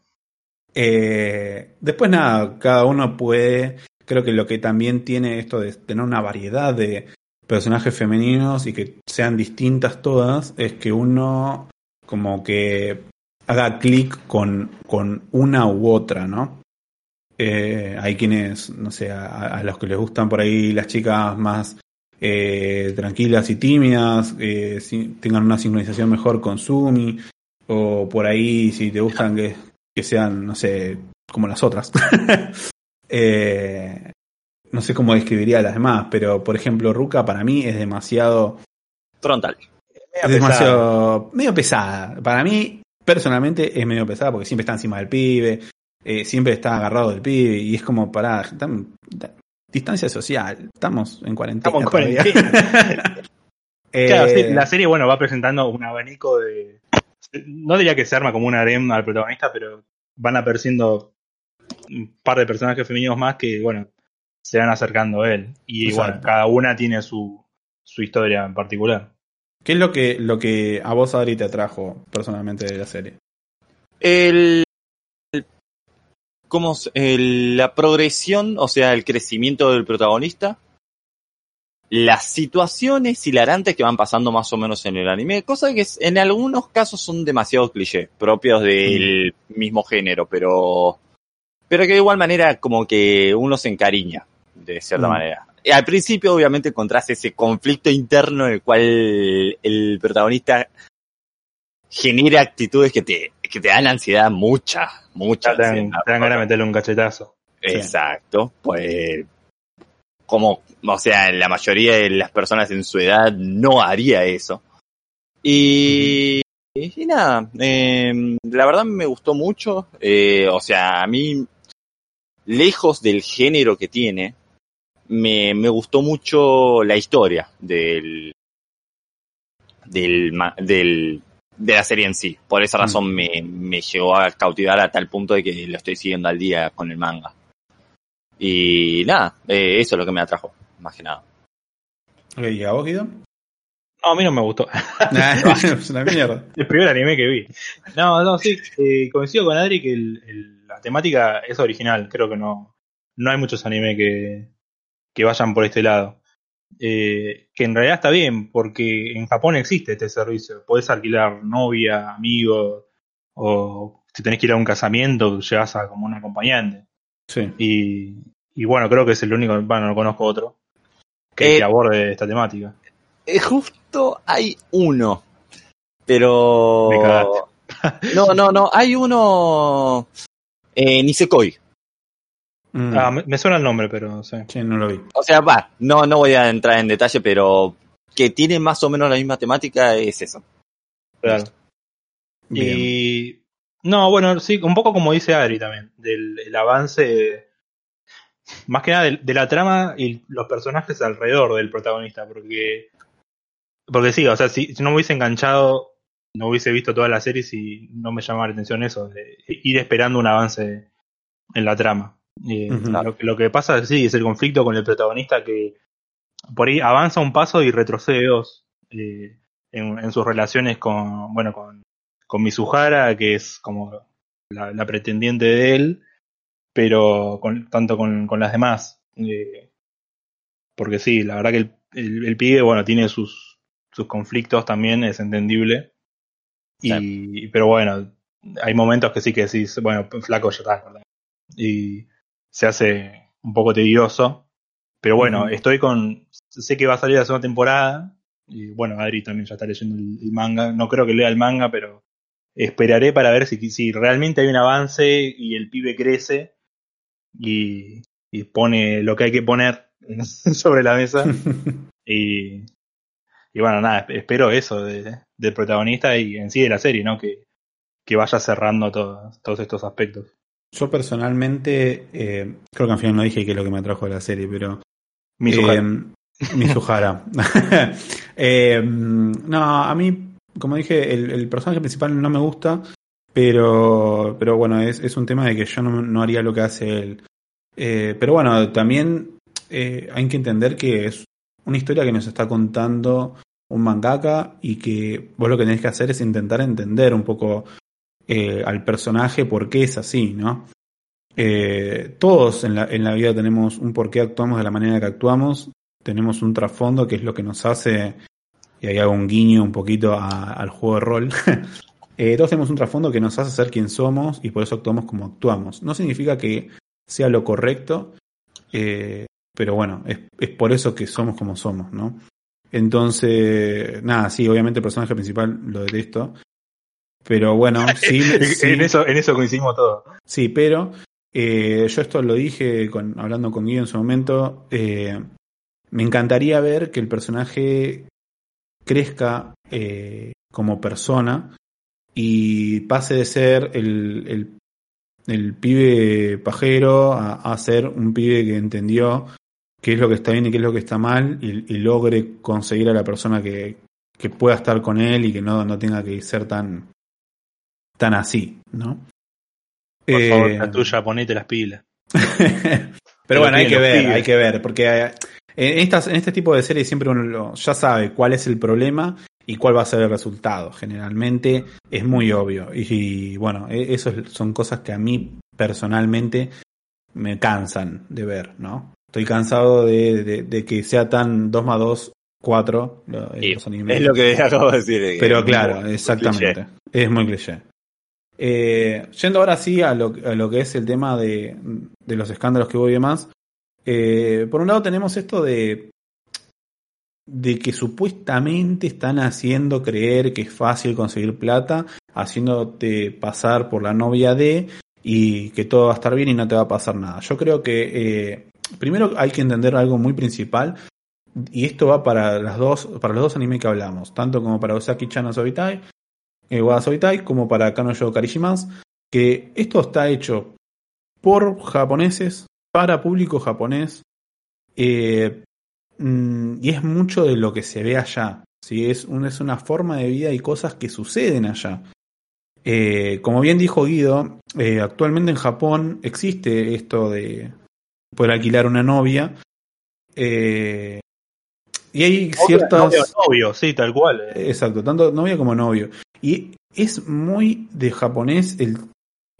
Eh, después nada, cada uno puede, creo que lo que también tiene esto de tener una variedad de personajes femeninos y que sean distintas todas, es que uno como que haga clic con, con una u otra, ¿no? Eh, hay quienes, no sé, a, a, los que les gustan por ahí las chicas más eh, tranquilas y tímidas, eh, si, tengan una sincronización mejor con Sumi, o por ahí si te gustan que que sean, no sé, como las otras. eh, no sé cómo describiría a las demás, pero por ejemplo, Ruka para mí es demasiado. Frontal. Es demasiado. medio pesada. Para mí, personalmente, es medio pesada porque siempre está encima del pibe, eh, siempre está agarrado del pibe y es como para. distancia social. Estamos en cuarentena. Estamos en cuarentena. claro, sí, la serie, bueno, va presentando un abanico de. No diría que se arma como un harem al protagonista, pero van apareciendo un par de personajes femeninos más que, bueno, se van acercando a él. Y igual, cada una tiene su, su historia en particular. ¿Qué es lo que, lo que a vos, Adri, te atrajo personalmente de la serie? El. ¿Cómo? El, la progresión, o sea, el crecimiento del protagonista. Las situaciones hilarantes que van pasando más o menos en el anime, cosas que en algunos casos son demasiado cliché, propios del mm. mismo género, pero. Pero que de igual manera como que uno se encariña de cierta mm. manera. Al principio, obviamente, encontrás ese conflicto interno en el cual el protagonista genera actitudes que te, que te dan ansiedad, mucha, mucha. Te dan, ganas de meterle un cachetazo. Exacto, pues como, o sea, la mayoría de las personas en su edad no haría eso. Y, y nada, eh, la verdad me gustó mucho, eh, o sea, a mí, lejos del género que tiene, me, me gustó mucho la historia del, del, del, de la serie en sí. Por esa mm. razón me, me llegó a cautivar a tal punto de que lo estoy siguiendo al día con el manga. Y nada, eh, eso es lo que me atrajo, más que nada. ¿Y a vos, Guido? No, a mí no me gustó. es una mierda. El primer anime que vi. No, no, sí, eh, coincido con Adri que el, la temática es original. Creo que no, no hay muchos animes que, que vayan por este lado. Eh, que en realidad está bien, porque en Japón existe este servicio. Podés alquilar novia, amigo, o si tenés que ir a un casamiento, llevas a como un acompañante. Sí. Y, y bueno, creo que es el único, bueno, no conozco otro, que, eh, aborde esta temática. Eh, justo hay uno, pero... no, no, no, hay uno... Eh, Nisekoi. Mm. Ah, me, suena el nombre, pero sí. no lo vi. O sea, va, no, no voy a entrar en detalle, pero que tiene más o menos la misma temática es eso. Claro. Y. No, bueno, sí, un poco como dice Adri también, del avance, más que nada de, la trama y los personajes alrededor del protagonista, porque. Porque sí, o sea, si, no me hubiese enganchado, no hubiese visto toda la serie si no me llamaba la atención eso, de ir esperando un avance en la trama lo, que pasa sí, es el conflicto con el protagonista que por ahí avanza un paso y retrocede dos eh, en, sus relaciones con, bueno, con, con Mizuhara, que es como la, pretendiente de él, pero con, tanto con, con las demás. Eh, porque sí, la verdad que el, el, pibe, bueno, tiene sus, sus conflictos también, es entendible. Y, pero bueno, hay momentos que sí que decís, bueno, flaco ya está. Y, se hace un poco tedioso. Pero bueno, estoy con. Sé que va a salir la segunda temporada. Y bueno, Adri también ya está leyendo el, manga. No creo que lea el manga, pero esperaré para ver si, si realmente hay un avance y el pibe crece y, y pone lo que hay que poner sobre la mesa. y, y bueno, nada, espero eso de, del protagonista y en sí de la serie, ¿no? Que, que vaya cerrando todos estos aspectos. Yo personalmente, eh, creo que al final no dije qué es lo que me atrajo de la serie, pero. Mizuhara. Eh, eh, no, a mí, como dije, el, personaje principal no me gusta, pero, pero bueno, es, es un tema de que yo no, no haría lo que hace él. Eh, pero bueno, también eh, hay que entender que es una historia que nos está contando un mangaka y que vos lo que tenés que hacer es intentar entender un poco eh, al personaje por qué es así, ¿no? Eh, todos en la, en la vida tenemos un por qué actuamos de la manera que actuamos, tenemos un trasfondo que es lo que nos hace, y ahí hago un guiño un poquito al juego de rol, eh, todos tenemos un trasfondo que nos hace ser quien somos y por eso actuamos como actuamos. No significa que sea lo correcto, pero bueno, es, es por eso que somos como somos, ¿no? Entonces, nada, sí, obviamente el personaje principal lo detesto, Pero bueno, sí, sí. en, eso, en eso coincidimos todos. Sí, pero eh, yo esto lo dije con, hablando con Guido en su momento. eh, me encantaría ver que el personaje crezca eh, como persona y pase de ser el, el, el pibe pajero a, a ser un pibe que entendió qué es lo que está bien y qué es lo que está mal y, y logre conseguir a la persona que, que pueda estar con él y que no, no tenga que ser tan, tan así, ¿no? Por favor, Eh, la tuya, ponete las pilas. Pero bueno, hay que ver, pibes. hay que ver, porque eh, en, estas, en este tipo de series siempre uno lo- ya sabe cuál es el problema y cuál va a ser el resultado. Generalmente es muy obvio. Y, y, bueno, e- eso es- son cosas que a mí personalmente me cansan de ver, ¿no? Estoy cansado de, de- de que sea tan 2 más 2, 4 lo- Y los animes. Es lo que acabo de decir. Pero claro, exactamente. cliché. Es muy cliché. Eh, yendo ahora sí a lo, que es el tema de, los escándalos que hubo y demás. eh, por un lado tenemos esto de, de que supuestamente están haciendo creer que es fácil conseguir plata, haciéndote pasar por la novia de y que todo va a estar bien y no te va a pasar nada. Yo creo que eh, primero hay que entender algo muy principal y esto va para las dos para los dos animes que hablamos, tanto como para Osaki-chan no Sobitai, eh, Wada como para Kanojo Karishimas, que esto está hecho por japoneses, para público japonés, eh, mm, y es mucho de lo que se ve allá. ¿sí? Es, un- es una forma de vida y cosas que suceden allá. Eh, como bien dijo Guido, eh, actualmente en Japón existe esto de poder alquilar una novia. eh, y hay ciertas. Novio, novio, sí, tal cual. Exacto, tanto novia como novio. Y es muy de japonés el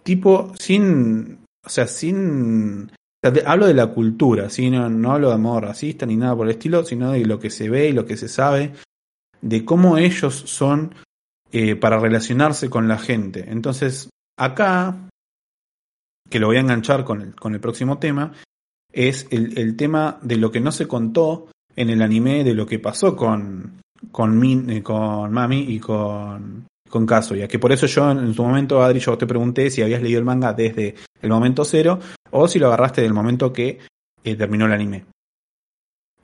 tipo sin, o sea, sin, o sea, hablo de la cultura, ¿sí? no, no hablo de amor racista ni nada por el estilo, sino de lo que se ve y lo que se sabe, de cómo ellos son eh, para relacionarse con la gente. Entonces, acá, que lo voy a enganchar con el, con el próximo tema, es el, el tema de lo que no se contó en el anime de lo que pasó con, con, Min- eh, con Mami y con, con Kazuya. Que por eso yo en, su momento, Adri, yo te pregunté si habías leído el manga desde el momento cero o si lo agarraste del momento que eh, terminó el anime.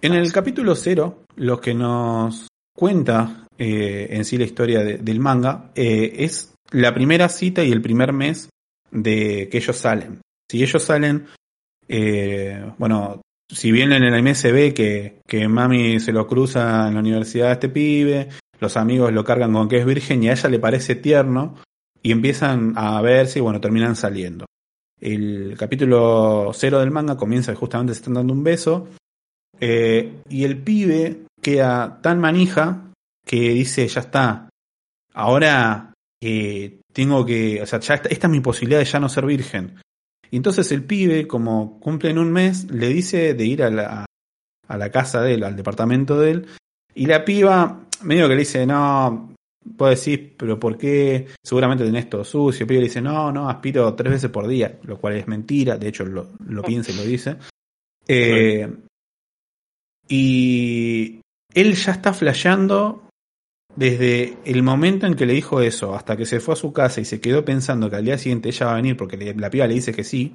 En el capítulo cero, lo que nos cuenta eh, en sí la historia de- del manga eh, es la primera cita y el primer mes de que ellos salen. Si ellos salen, bueno, si bien en el anime se ve que, que Mami se lo cruza en la universidad a este pibe, los amigos lo cargan con que es virgen y a ella le parece tierno y empiezan a verse y bueno, terminan saliendo. El capítulo cero del manga comienza justamente se están dando un beso eh, y el pibe queda tan manija que dice, ya está, ahora eh, tengo que, o sea, ya esta, esta es mi posibilidad de ya no ser virgen. Y entonces el pibe, como cumple en un mes, le dice de ir a la, a la casa de él, al departamento de él, y la piba medio que le dice, no, puedo decir, pero ¿por qué? Seguramente tenés todo sucio. Pibe le dice, no, no, aspiro tres veces por día, lo cual es mentira, de hecho lo, lo piensa y lo dice. Eh, y él ya está flasheando desde el momento en que le dijo eso hasta que se fue a su casa y se quedó pensando que al día siguiente ella va a venir porque le- la piba le dice que sí,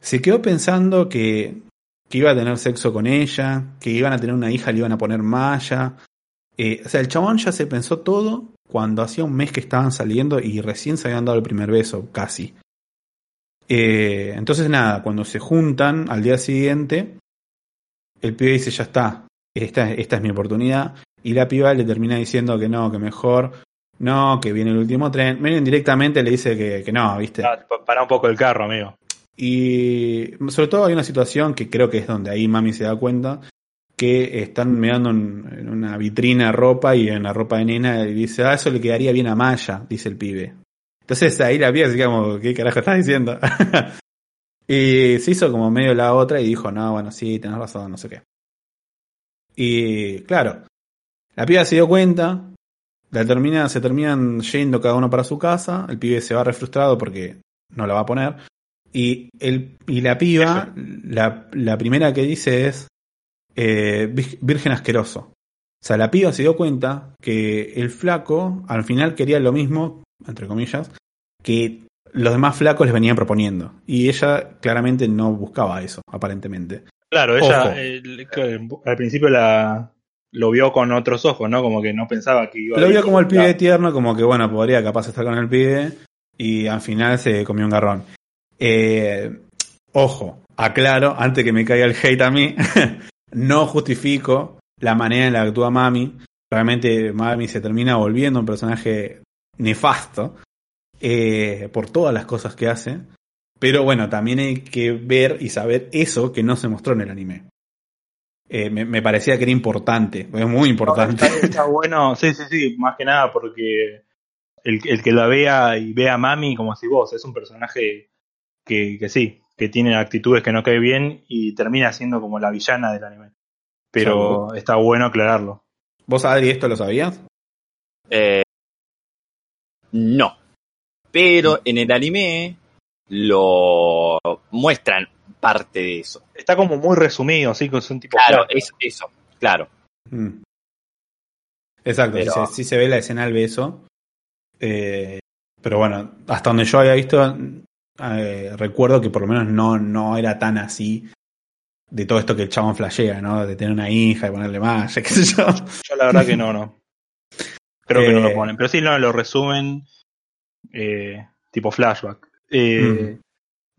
se quedó pensando que, que iba a tener sexo con ella, que iban a tener una hija, le iban a poner malla. Eh, o sea, el chabón ya se pensó todo cuando hacía un mes que estaban saliendo y recién se habían dado el primer beso, casi. Eh, entonces nada, cuando se juntan al día siguiente, el pibe dice, ya está, esta, esta es mi oportunidad. Y la piba le termina diciendo que no, que mejor, no, que viene el último tren. Miren, directamente le dice que, que no, ¿viste? Ah, pa- Para un poco el carro, amigo. Y sobre todo hay una situación que creo que es donde ahí mami se da cuenta, que están mirando en, en una vitrina ropa y en la ropa de nena y dice, ah, eso le quedaría bien a Maya, dice el pibe. Entonces ahí la piba como, ¿qué carajo estás diciendo? y se hizo como medio la otra y dijo, no, bueno, sí, tenés razón, no sé qué. Y claro, la piba se dio cuenta, la termina, se terminan yendo cada uno para su casa, el pibe se va re frustrado porque no la va a poner. Y, el, y la piba, la, la primera que dice es eh, vir- virgen asqueroso. O sea, la piba se dio cuenta que el flaco al final quería lo mismo, entre comillas, que los demás flacos les venían proponiendo. Y ella claramente no buscaba eso, aparentemente. Claro, ella eh, al principio la lo vio con otros ojos, ¿no? Como que no pensaba que iba a Lo vio como el pibe tierno, como que bueno, podría capaz estar con el pibe. Y al final se comió un garrón. Eh, ojo, aclaro, antes que me caiga el hate a mí, no justifico la manera en la que actúa Mami. Realmente Mami se termina volviendo un personaje nefasto eh, por todas las cosas que hace. Pero bueno, también hay que ver y saber eso que no se mostró en el anime. Eh, me, me parecía que era importante, es muy importante. Está, está bueno, sí, sí, sí, más que nada porque el, el que la vea y vea a Mami, como si vos, es un personaje que, que sí, que tiene actitudes que no cae bien y termina siendo como la villana del anime. Pero está bueno aclararlo. ¿Vos, Adri, esto lo sabías? Eh, no. Pero en el anime lo muestran parte de eso. Está como muy resumido, sí, que son tipo Claro, es eso, claro. Mm. Exacto, Pero- sí, se, sí se ve la escena del beso. Eh, pero bueno, hasta donde yo había visto, eh, recuerdo que por lo menos no, no era tan así de todo esto que el chabón flashea, ¿no? De tener una hija y ponerle más, qué sé yo. Yo la verdad que no, no. Creo que no Eh. lo ponen. Pero sí, no, lo resumen eh, tipo flashback. Eh, Mm.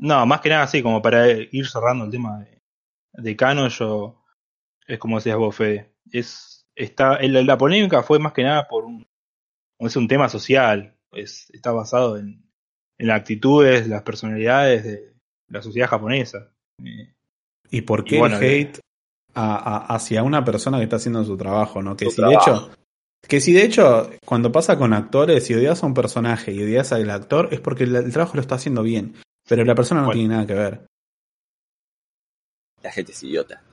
No, más que nada sí, como para ir cerrando el tema de, de Cano, yo es como decías vos, Fede. Es, está, el- la polémica fue más que nada por un, es un tema social. Es, está basado en, en las actitudes, las personalidades de la sociedad japonesa. Eh, ¿Y por qué Y bueno, el hate a- a- hacia una persona que está haciendo su trabajo, ¿no? Que Su si de hecho, que si de hecho, cuando pasa con actores, si odias a un personaje y odias al actor, es porque el, el trabajo lo está haciendo bien. Pero la persona no Bueno. tiene nada que ver. La gente es idiota.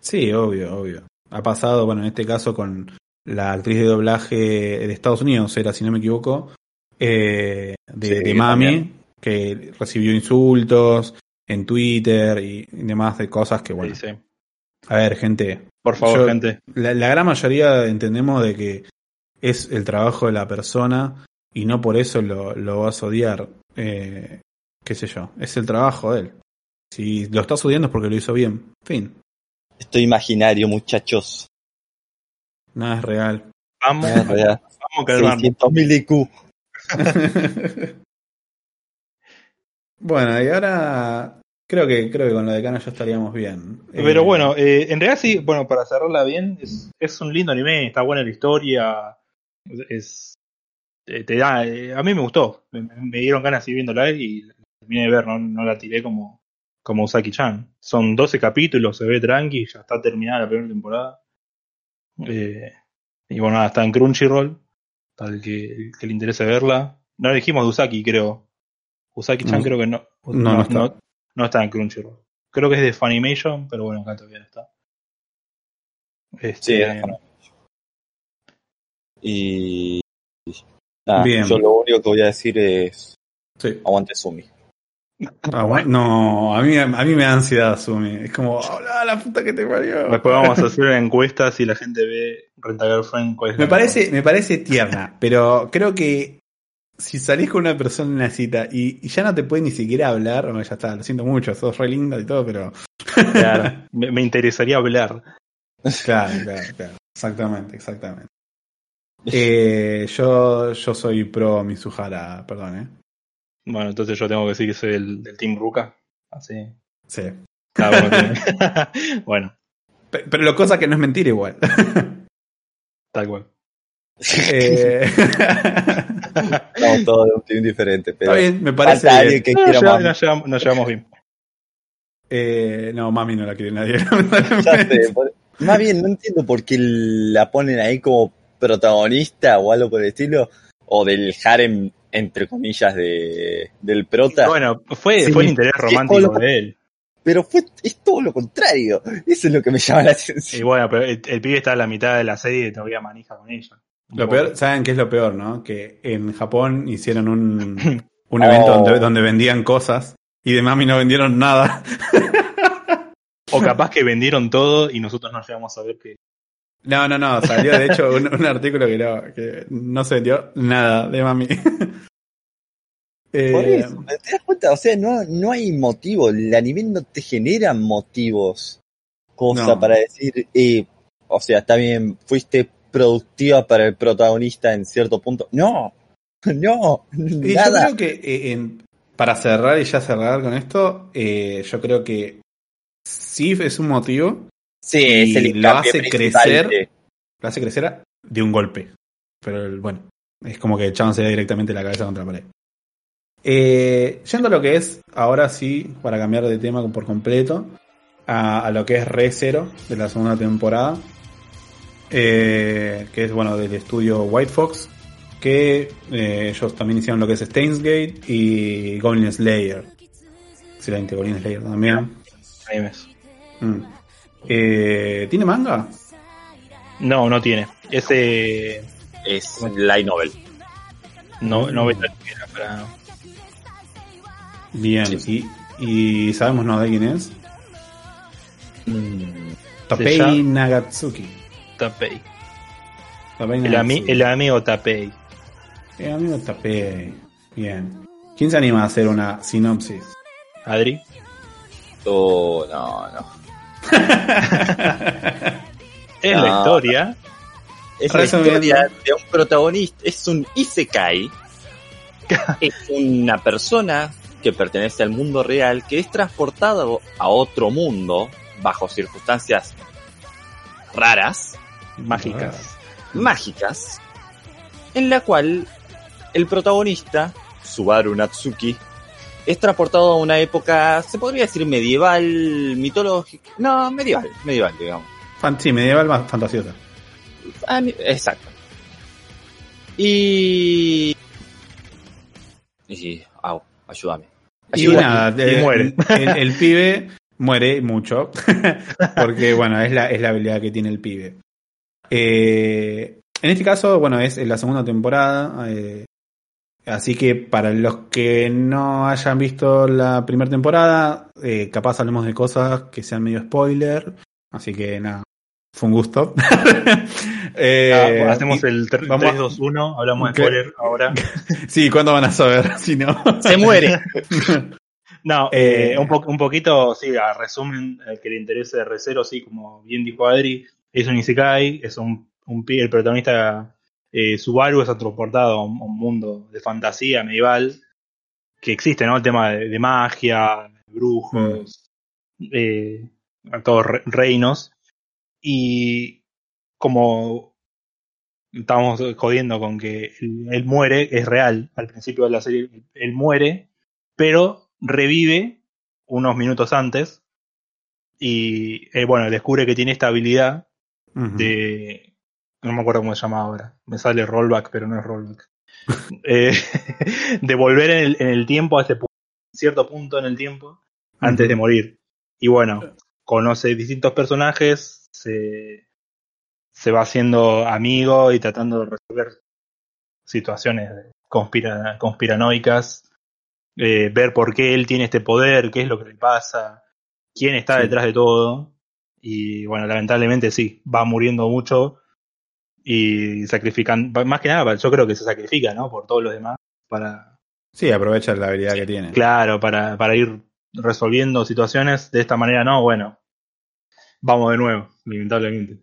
Sí, obvio, obvio. Ha pasado, bueno, en este caso con la actriz de doblaje de Estados Unidos, era, si no me equivoco, eh, de, Sí, de que Mami, también. que recibió insultos en Twitter y, y demás de cosas que, bueno. sí, sí. A ver, gente, Por favor, Yo- gente. la, la gran mayoría entendemos de que es el trabajo de la persona y no por eso lo, lo vas a odiar. Eh, qué sé yo, es el trabajo de él. Si lo estás odiando es porque lo hizo bien. Fin, Esto imaginario, muchachos. nada es real. Vamos, Es real. vamos a calmarnos. 600.000 IQ. bueno, y ahora creo que creo que con lo de Cano ya estaríamos bien. Pero Eh, bueno, eh, en realidad sí, bueno, para cerrarla bien, es, es un lindo anime, está buena la historia, es eh, te da, a mí me gustó, me, me dieron ganas de seguir viéndola y la terminé de ver, no, no la tiré como, como Usaki-chan. Son 12 capítulos, se ve tranqui, ya está terminada la primera temporada. Eh, y bueno, nada, está en Crunchyroll, tal que, el que le interese verla. No le dijimos de Usaki, creo. Usaki-chan No. creo que no. No, no está. no está en Crunchyroll. Creo que es de Funimation, pero bueno, acá todavía no está. Este, Sí, es. Y. nada, Bien. yo lo único que voy a decir es. sí. Aguante Sumi. Ah, bueno, no, a mí, a mí me da ansiedad, Sumi. Es como, hola, la puta que te parió. Después vamos a hacer una encuesta si la gente ve Renta Girlfriend. cuál es Me parece, me parece tierna, pero creo que si salís con una persona en una cita y, y ya no te puede ni siquiera hablar, bueno, ya está, lo siento mucho, sos re linda y todo, pero. Claro, me, me interesaría hablar. Claro, claro, claro. Exactamente, exactamente. Eh, yo, yo soy pro Mizuhara, perdón, eh. Bueno, entonces yo tengo que decir que soy del, del Team Ruka. Así. Sí. Bueno, Pe- Pero lo cosa que no es mentira igual. tal cual. Eh, Estamos todos de un team diferente, pero. Está bien, me parece. falta alguien que No, quiera nos, llevamos, nos llevamos bien. Eh, no, mami no la quiere nadie. Ya sé, por- Más bien, no entiendo por qué la ponen ahí como protagonista o algo por el estilo. O del harem, entre comillas, de, del prota. Bueno, fue, Sí, fue el interés romántico lo- de él. Pero fue, es todo lo contrario. Eso es lo que me llama la Y atención. bueno, pero el, el pibe está a la mitad de la serie y todavía manija con ella. Lo peor, ¿saben qué es lo peor, no? Que en Japón hicieron un, un Oh. evento donde, donde vendían cosas y de mami no vendieron nada. O capaz que vendieron todo y nosotros no llegamos a ver que, No, no, no, salió de hecho un, un artículo que no, que no se vendió nada de mami. Eh, Por eso, ¿te das cuenta? O sea, no, no hay motivo. El anime no te genera motivos. Cosa No. para decir, eh, o sea, está bien, fuiste productiva para el protagonista en cierto punto. No, no, Y nada. yo creo que eh, en- para cerrar y ya cerrar con esto, eh, yo creo que sí es un motivo, Sí, y es el lo hace crecer. de- lo hace crecer de un golpe. Pero el- bueno, es como que el chabón se da directamente la cabeza contra la pared. Eh, yendo a lo que es, ahora sí, para cambiar de tema por completo, a, a lo que es Re Zero de la segunda temporada, eh, que es bueno del estudio White Fox, que eh, ellos también hicieron lo que es Steins Gate y Goblin Slayer. Excelente, Goblin Slayer también. Mm. Eh, ¿Tiene manga? No, no tiene. Ese Es light novel. no, no era para. Bien, Sí. y, y sabemos no de quién es. Mm, Tapei llama- Nagatsuki. Tapei. Tapei El, ami- Nagatsuki. el amigo Tapei. El amigo Tapei. Bien. ¿Quién se anima a hacer una sinopsis? Adri. oh, no, no. Es No. la historia. Es la historia de un protagonista, es un Isekai. es una persona que pertenece al mundo real que es transportado a otro mundo bajo circunstancias raras, Mágicas. mágicas, en la cual el protagonista, Subaru Natsuki, es transportado a una época, se podría decir medieval, mitológica, no, medieval, medieval, digamos. Fan- sí, medieval más fantasiosa. Ah, Exacto. Y. Y. Au, ayúdame. Y Ayúdame. nada, y eh, muere. El, el pibe muere mucho. porque, bueno, es la, es la habilidad que tiene el pibe. Eh, en este caso, bueno, es la segunda temporada. eh, así que para los que no hayan visto la primera temporada, eh, capaz hablemos de cosas que sean medio spoiler. Así que nada, fue un gusto. Eh, Ah, hacemos y- el 3, vamos a- 2, 1. Hablamos de ¿Qué? spoiler ahora. Sí, ¿cuándo van a saber? Si no. Se muere. No, Eh, eh, un, po- un poquito, sí, a resumen, el que le interese de Recero, sí, como bien dijo Adri, es un Isekai, es un, un pi- el protagonista eh, Subaru es transportado a un, mundo de fantasía medieval que existe, ¿no? El tema de, de magia, brujos, eh, a todos re- reinos. Y como estábamos jodiendo con que él, él muere, es real, al principio de la serie, él muere, pero revive unos minutos antes y eh, bueno, descubre que tiene esta habilidad de... No me acuerdo cómo se llama ahora. Me sale rollback, pero no es rollback. Eh, de volver en el, en el tiempo a este cierto punto en el tiempo antes de morir. Y bueno, conoce distintos personajes, se, se va haciendo amigo y tratando de resolver situaciones conspira- conspiranoicas, eh, ver por qué él tiene este poder, qué es lo que le pasa, quién está Sí. detrás de todo. Y bueno, lamentablemente sí, va muriendo mucho y sacrifican, más que nada, yo creo que se sacrifica, ¿no? Por todos los demás para, Sí, aprovecha la habilidad que tiene. claro, para, para ir resolviendo situaciones de esta manera, no, bueno, vamos de nuevo, lamentablemente.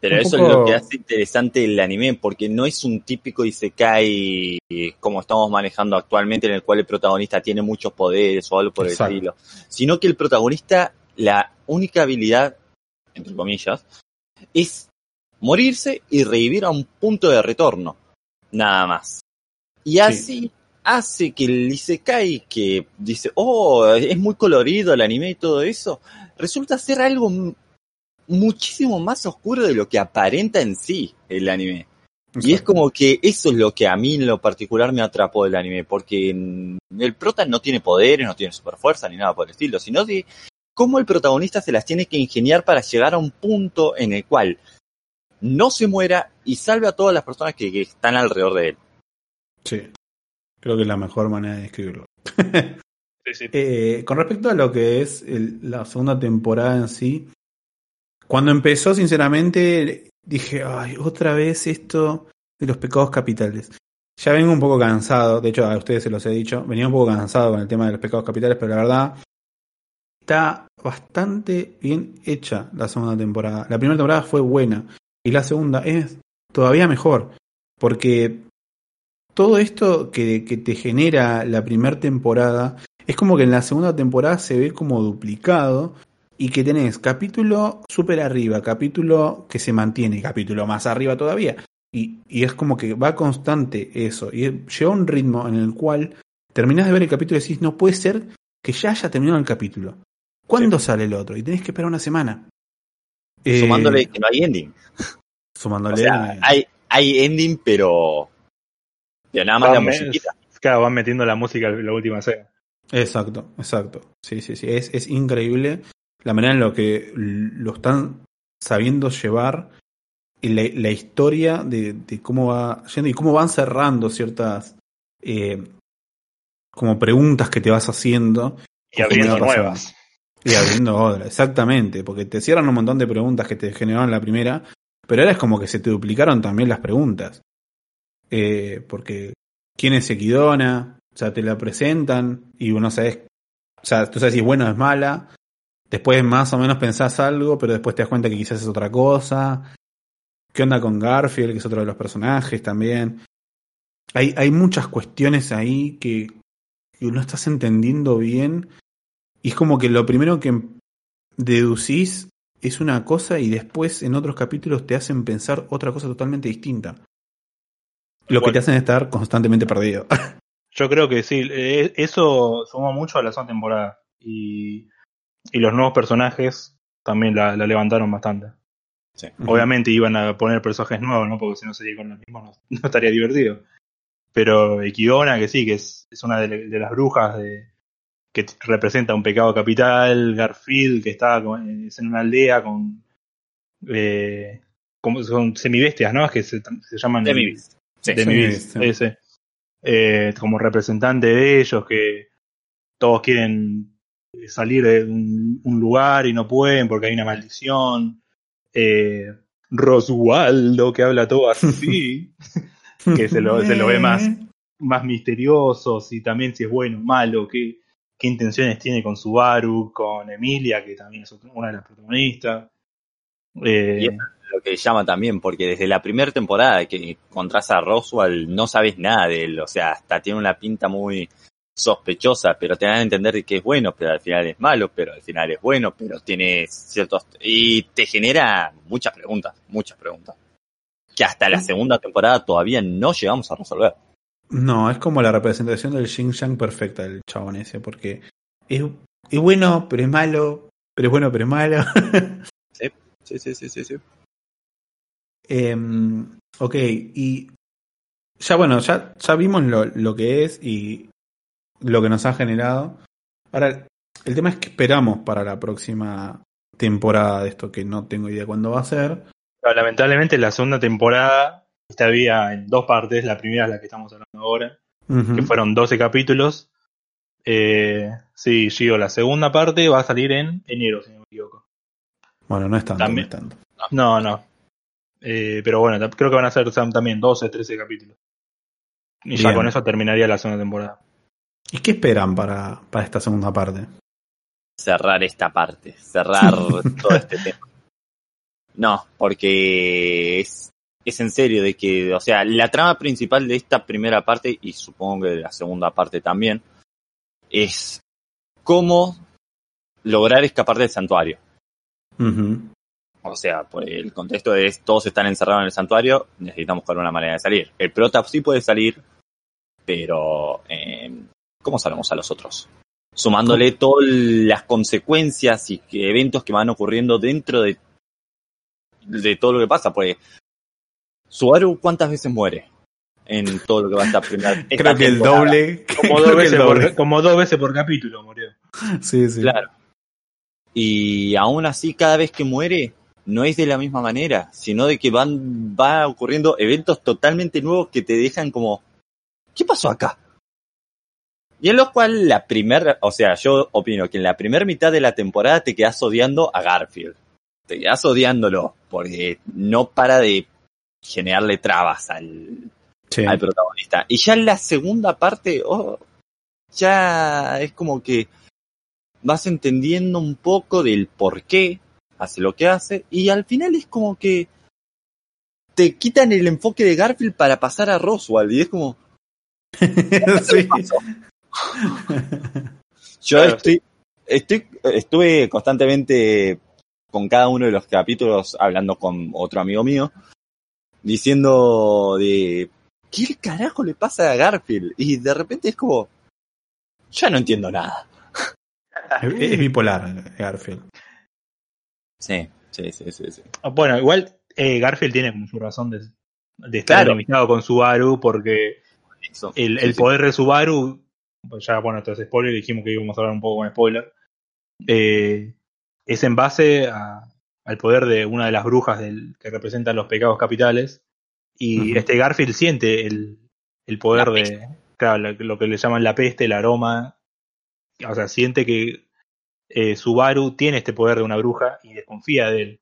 Pero Un eso poco- es lo que hace interesante el anime, porque no es un típico Isekai eh, como estamos manejando actualmente, en el cual el protagonista tiene muchos poderes o algo por Exacto. el estilo. Sino que el protagonista, la única habilidad, entre comillas, es morirse y revivir a un punto de retorno. Nada más. Y así hace que el Isekai, que dice, oh, es muy colorido el anime y todo eso, resulta ser algo muchísimo más oscuro de lo que aparenta en sí el anime. Y es como que eso es lo que a mí en lo particular me atrapó del anime, porque el prota no tiene poderes, no tiene super fuerza ni nada por el estilo, sino de cómo el protagonista se las tiene que ingeniar para llegar a un punto en el cual no se muera y salve a todas las personas que, que están alrededor de él. Sí. Creo que es la mejor manera de describirlo. Sí, sí. Eh, con respecto a lo que es el- la segunda temporada en sí, Cuando empezó, sinceramente, dije, ay, otra vez esto de los pecados capitales. Ya vengo un poco cansado, de hecho a ustedes se los he dicho, venía un poco cansado con el tema de los pecados capitales, pero la verdad está bastante bien hecha la segunda temporada. La primera temporada fue buena y la segunda es todavía mejor, porque todo esto que, que te genera la primera temporada es como que en la segunda temporada se ve como duplicado y que tenés capítulo súper arriba, capítulo que se mantiene, capítulo más arriba todavía. Y, y, es como que va constante eso. Y lleva un ritmo en el cual terminás de ver el capítulo y decís, no puede ser que ya haya terminado el capítulo. ¿Cuándo Sí. sale el otro? Y tenés que esperar una semana. Sumándole Eh, que no hay ending. Sumándole. O sea, hay, hay ending, pero. Pero nada más Va la mes- musiquita. Claro, van metiendo la música en la última escena. Exacto, exacto. Sí, sí, sí. Es, es increíble la manera en la que lo están sabiendo llevar y la, la historia de, de cómo va yendo y cómo van cerrando ciertas eh, como preguntas que te vas haciendo Y abriendo nuevas. y abriendo otra. Exactamente, porque te cierran un montón de preguntas que te generaron la primera, pero ahora es como que se te duplicaron también las preguntas. Eh, porque quién es Equidona, o sea, te la presentan y uno sabes, o sea, tú sabes si es buena o es mala. Después más o menos pensás algo, pero después te das cuenta que quizás es otra cosa. ¿Qué onda con Garfield, que es otro de los personajes también? Hay, hay muchas cuestiones ahí que, que no estás entendiendo bien. Y es como que lo primero que deducís es una cosa y después en otros capítulos te hacen pensar otra cosa totalmente distinta. Lo que te hacen estar constantemente perdido. Yo creo que sí, eh, eso sumó mucho a la segunda temporada. Y, y los nuevos personajes también la, la levantaron bastante. Obviamente iban a poner personajes nuevos, ¿no? Porque si no sería con los mismos, no, no estaría divertido. Pero Equidona, que sí, que es, es una de, de las brujas de, que representa un pecado capital. Garfield, que está con- es en una aldea con. Eh, como son semibestias, ¿no? Es que se, se llaman. Demi-beast. Sí. Ese. Eh, como representante de ellos, que todos quieren salir de un, un lugar y no pueden porque hay una maldición. Eh, Roswaldo, que habla todo así, que se lo, se lo ve más, más misterioso, si también si es bueno o malo, qué, qué intenciones tiene con Subaru, con Emilia, que también es otra- una de las protagonistas. Eh, Y eso Lo que llama también, porque desde la primera temporada que encontrás a Roswell no sabes nada de él, o sea, hasta tiene una pinta muy sospechosa, pero te dan a entender que es bueno, pero al final es malo, pero al final es bueno, pero tiene ciertos... Y te genera muchas preguntas, muchas preguntas, que hasta la segunda temporada todavía no llegamos a resolver. No, es como la representación del Xing Yang perfecta del chabón ese, porque es, es bueno, pero es malo, pero es bueno, pero es malo. Sí, sí, sí, sí, sí. Em, ok, y ya bueno, ya, ya vimos lo, lo que es y lo que nos ha generado. Ahora, el tema es que esperamos para la próxima temporada de esto, que no tengo idea cuándo va a ser. Pero lamentablemente la segunda temporada está vía en dos partes. La primera es la que estamos hablando ahora, que fueron 12 capítulos. Eh, sí, Gio, la segunda parte va a salir en enero, si no me equivoco. Bueno, no es tanto, También. no es tanto. No, no. Eh, pero bueno, creo que van a ser tam- también 12, 13 capítulos. Y ya con eso terminaría la segunda temporada. ¿Y qué esperan para, para esta segunda parte? cerrar esta parte, cerrar todo este tema. No, porque es, es en serio de que, o sea, la trama principal de esta primera parte, y supongo que de la segunda parte también, es cómo lograr escapar del santuario. O sea, pues el contexto es todos están encerrados en el santuario, necesitamos buscar una manera de salir. El prota sí puede salir, pero eh, ¿cómo sabemos a los otros? Sumándole todas las consecuencias y que- eventos que van ocurriendo dentro de, de todo lo que pasa, pues Subaru cuántas veces muere en todo lo que va a estar primera Creo que el doble. Como dos, veces el doble. por, como dos veces por capítulo murió. Sí, sí. Claro. Y aún así, cada vez que muere, no es de la misma manera, sino de que van, va ocurriendo eventos totalmente nuevos que te dejan como, ¿qué pasó acá? Y en los cuales la primera, o sea, yo opino que en la primera mitad de la temporada te quedas odiando a Garfield. te quedas odiándolo, porque no para de generarle trabas al, Sí. al protagonista. Y ya en la segunda parte, oh, ya es como que vas entendiendo un poco del por qué hace lo que hace, y al final es como que te quitan el enfoque de Garfield para pasar a Roswell, y es como, Sí. Yo Claro, estoy, estoy, estuve constantemente con cada uno de los capítulos hablando con otro amigo mío, diciendo de ¿qué carajo le pasa a Garfield? Y de repente es como, ya no entiendo nada. Es, es bipolar, Garfield. Sí, sí, sí, sí. sí. Bueno, igual eh, Garfield tiene como su razón de, de estar Claro. con Subaru porque Eso, el, sí, el sí. poder de Subaru, pues ya bueno, esto es spoiler, dijimos que íbamos a hablar un poco con spoiler, eh, es en base a- al poder de una de las brujas del, que representan los pecados capitales y este Garfield siente el, el poder de, claro, lo, lo que le llaman la peste, el aroma, o sea, siente que eh, Subaru tiene este poder de una bruja y desconfía de él.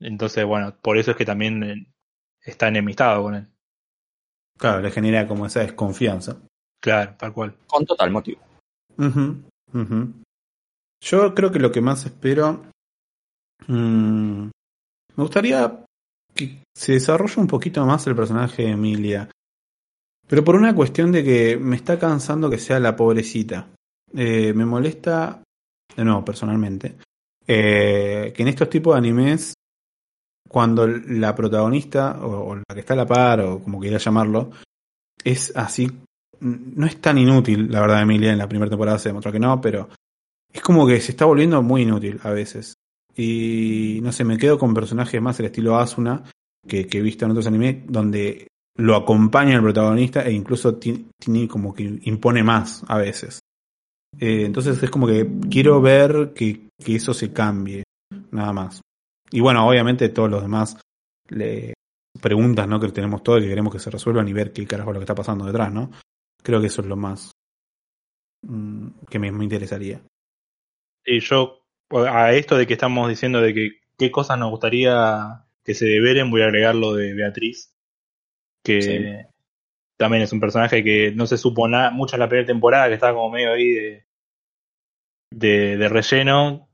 Entonces, bueno, por eso es que también eh, está enemistado con él. Claro, le genera como esa desconfianza. Claro, tal cual. Con total motivo. Yo creo que lo que más espero. Mm, me gustaría que se desarrolle un poquito más el personaje de Emilia. Pero por una cuestión de que me está cansando que sea la pobrecita. Eh, me molesta, de nuevo, personalmente, eh, que en estos tipos de animes, cuando la protagonista, o, o la que está a la par, o como quiera llamarlo, es así no es tan inútil, la verdad, Emilia, en la primera temporada se demostró que no, pero es como que se está volviendo muy inútil a veces. Y no sé, me quedo con personajes más el estilo Asuna, que, que he visto en otros animes, donde lo acompaña el protagonista e incluso ti- tiene como que impone más a veces. Eh, entonces es como que quiero ver que, que eso se cambie, nada más. Y bueno, obviamente todos los demás le preguntas ¿no? que tenemos todos y que queremos que se resuelvan y ver qué carajo es lo que está pasando detrás, ¿no? Creo que eso es lo más mm, que me, me interesaría. Y yo, a esto de que estamos diciendo de que qué cosas nos gustaría que se deberen, voy a agregar lo de Beatriz, que Sí. también es un personaje que no se supo nada, mucho en la primera temporada, que estaba como medio ahí de, de, de relleno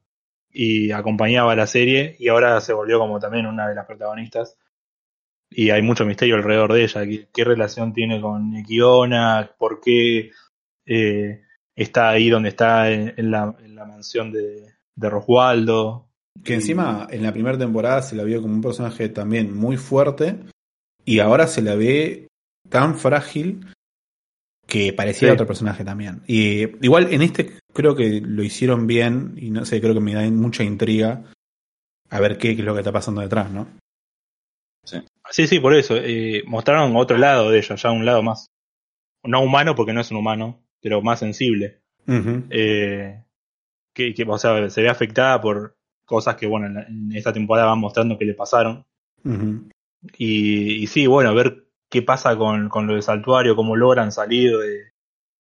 y acompañaba la serie, y ahora se volvió como también una de las protagonistas. Y hay mucho misterio alrededor de ella, qué, qué relación tiene con Kiona, por qué eh, está ahí donde está en, en la, en la mansión de, de Roswaldo. Que encima en la primera temporada se la vio como un personaje también muy fuerte y ahora se la ve tan frágil que parecía Sí. otro personaje también. Y igual en este creo que lo hicieron bien y no sé, creo que me da mucha intriga a ver qué, qué es lo que está pasando detrás, ¿no? Sí, sí, por eso. eh, mostraron otro lado de ella, ya un lado más, no humano porque no es un humano, pero más sensible. Eh, que, que, o sea, se ve afectada por cosas que, bueno, en, la- en esta temporada van mostrando que le pasaron. Y, y sí, bueno, ver qué pasa con, con lo de Saltuario, cómo logran salir de,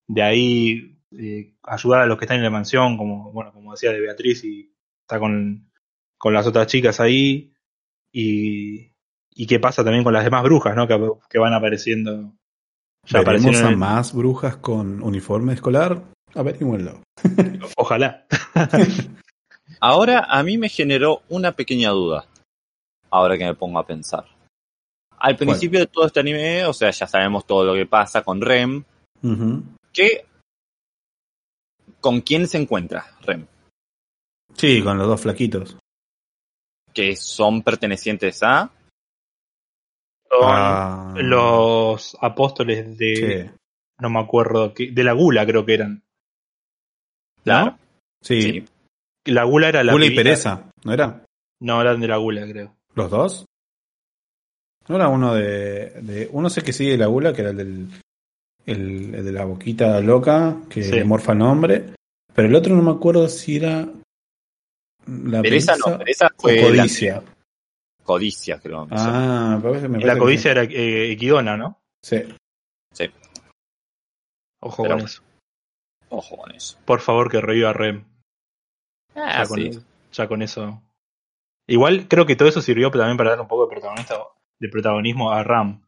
de ahí, eh, ayudar a los que están en la mansión, como, bueno, como decía de Beatriz, y está con, con las otras chicas ahí, y, y qué pasa también con las demás brujas, ¿no? Que, que van apareciendo. Ya ¿Veremos aparecieron a en- más brujas con uniforme escolar? Averígüenlo. Ojalá. Ahora a mí me generó una pequeña duda. Ahora que me pongo a pensar. Al principio de todo este anime, o sea, ya sabemos todo lo que pasa con Rem. ¿Qué? ¿Con quién se encuentra Rem? Sí, con los dos flaquitos. Que son pertenecientes a. Son Ah, los apóstoles de. sí. No me acuerdo. De la gula, creo que eran. Claro. Sí. Sí. La gula era la. Gula y Pereza, ¿no era? No, eran de la gula, creo. ¿Los dos? ¿No era uno de, de- Uno sé que sigue la gula, que era el del. El, el de la boquita loca, que Sí. le morfa el nombre. Pero el otro no me acuerdo si era. La Pereza no, Pereza o fue. la- codicia. codicia, creo. que Ah, me parece, me la que codicia era eh, Equidona, ¿no? Sí. sí. Ojo Pero- con eso. Ojo con eso. Por favor, que reviva Rem. Ah, ya, con, sí. ya con eso Igual creo que todo eso sirvió también para dar un poco de, protagonista, de protagonismo a Ram.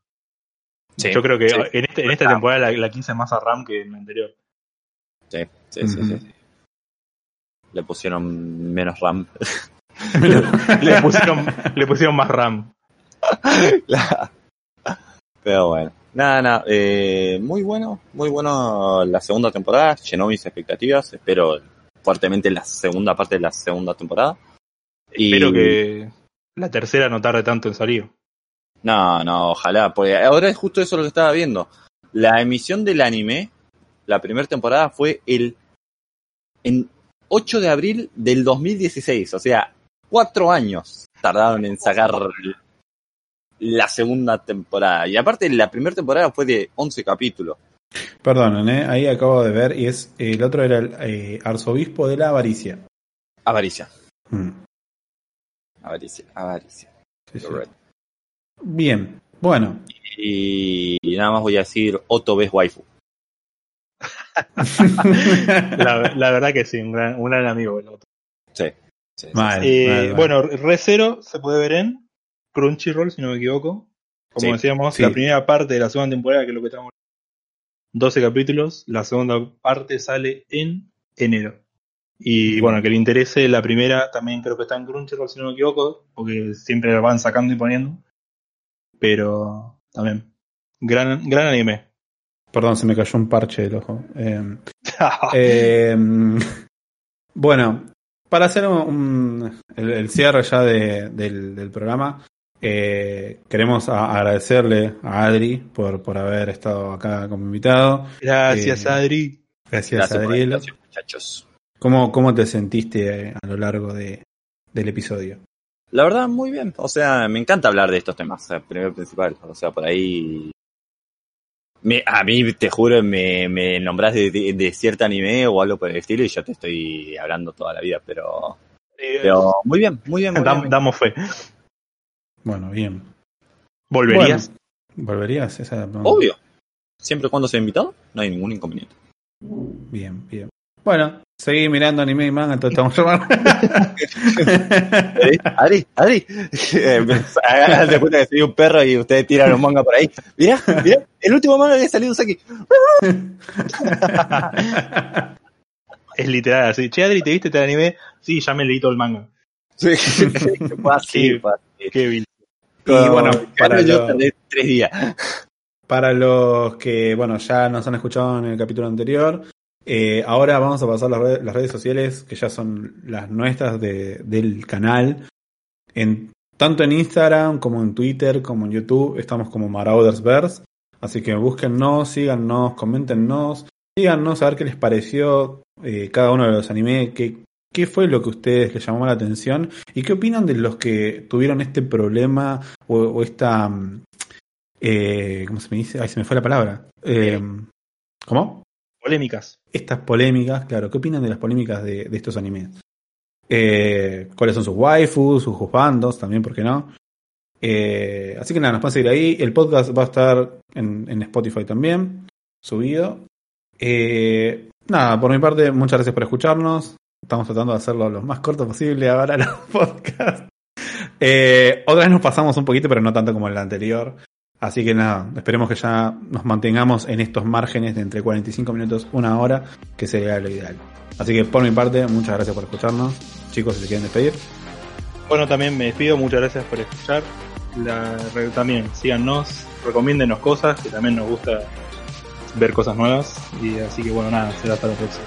Sí, Yo creo que sí. en, este, en esta Ah. temporada la, la quise más a Ram que en la anterior. Sí, sí, sí, sí, Ujú. sí. Le pusieron menos RAM. Le pusieron, le pusieron más Ram. Pero bueno. Nada, nada. eh, muy bueno, muy bueno la segunda temporada. Llenó mis expectativas. Espero fuertemente la segunda parte de la segunda temporada. Y- Espero que la tercera no tarde tanto en salir. No, no, ojalá. Porque ahora es justo eso lo que estaba viendo. La emisión del anime, la primera temporada fue el en 8 de abril del 2016. O sea, cuatro años tardaron en sacar la segunda temporada. Y aparte, la primera temporada fue de 11 capítulos. Perdonen, ¿eh? ahí acabo de ver y es el otro era el eh, arzobispo de la avaricia. Avaricia. Mm, Avaricia, avaricia. sí, sí. Correcto. Bien, bueno. Y, y nada más voy a decir Otto ves waifu. La, la verdad que sí, un gran, un gran amigo. el otro. Sí. sí, sí, Mal, Eh, mal, mal. Bueno, Recero se puede ver en Crunchyroll, si no me equivoco. Como Sí, decíamos, sí. la primera parte de la segunda temporada, que es lo que estamos 12 capítulos, la segunda parte sale en enero. Y bueno, que le interese, la primera también creo que está en Crunchyroll, si no me equivoco, porque siempre la van sacando y poniendo. Pero también, gran, gran anime. Perdón, se me cayó un parche del ojo. Eh, eh, bueno, para hacer un, un- el, el cierre ya de- del, del programa, eh, queremos a- agradecerle a Adri por, por haber estado acá como invitado. Gracias, Eh, Adri. Gracias, Gracias Adriel. muchachos. ¿Cómo, ¿Cómo te sentiste eh, a lo largo de, del episodio? La verdad, muy bien. O sea, me encanta hablar de estos temas, o sea, primero y principal. O sea, por ahí. Me, a mí, te juro, me, me nombras de, de, de cierto anime o algo por el estilo y yo te estoy hablando toda la vida, pero. Eh, Pero muy bien, muy bien. Muy bien. damos fe. Bueno, bien. ¿Volverías? Bueno, ¿Volverías? Esa es la pregunta. Obvio. Siempre y cuando sea invitado, no hay ningún inconveniente. Bien, bien. Bueno, seguí mirando anime y manga, entonces estamos llamando. Adri, Adri, Adri. Eh, de cuenta que soy un perro y ustedes tiran un manga por ahí. Mirá, mirá, el último manga que ha salido aquí. Es literal así. Che, Adri, ¿te viste este anime? Sí, ya me leí todo el manga. Sí, fue así. Y bueno, para yo tardé tres días. Para los que, bueno, ya nos han escuchado en el capítulo anterior, eh, ahora vamos a pasar las las redes sociales, que ya son las nuestras de- del canal. En, tanto en Instagram como en Twitter, como en YouTube, estamos como Maraudersverse. Así que búsquennos, síganos, coméntenos, díganos a ver qué les pareció eh, cada uno de los animes, qué, qué fue lo que a ustedes les llamó la atención y qué opinan de los que tuvieron este problema o, o esta... mm, eh, ¿Cómo se me dice? Ay, se me fue la palabra. Eh, ¿Cómo? Polémicas. Estas polémicas, claro, ¿qué opinan de las polémicas de, de estos animes? Eh, ¿Cuáles son sus waifus, sus juzbandos? También, ¿por qué no? Eh, así que nada, nos pueden seguir ahí. El podcast va a estar en, en Spotify también, subido. Eh, nada, por mi parte, muchas gracias por escucharnos. Estamos tratando de hacerlo lo más corto posible ahora los podcasts. Eh, otra vez nos pasamos un poquito, pero no tanto como en el anterior. Así que nada, esperemos que ya nos mantengamos en estos márgenes de entre 45 minutos, una hora, que sería lo ideal. Así que por mi parte, muchas gracias por escucharnos. Chicos, si se quieren despedir. Bueno, también me despido. Muchas gracias por escuchar. La, también síganos, recomiéndenos cosas, que también nos gusta ver cosas nuevas. Y así que bueno, nada, será hasta la próxima.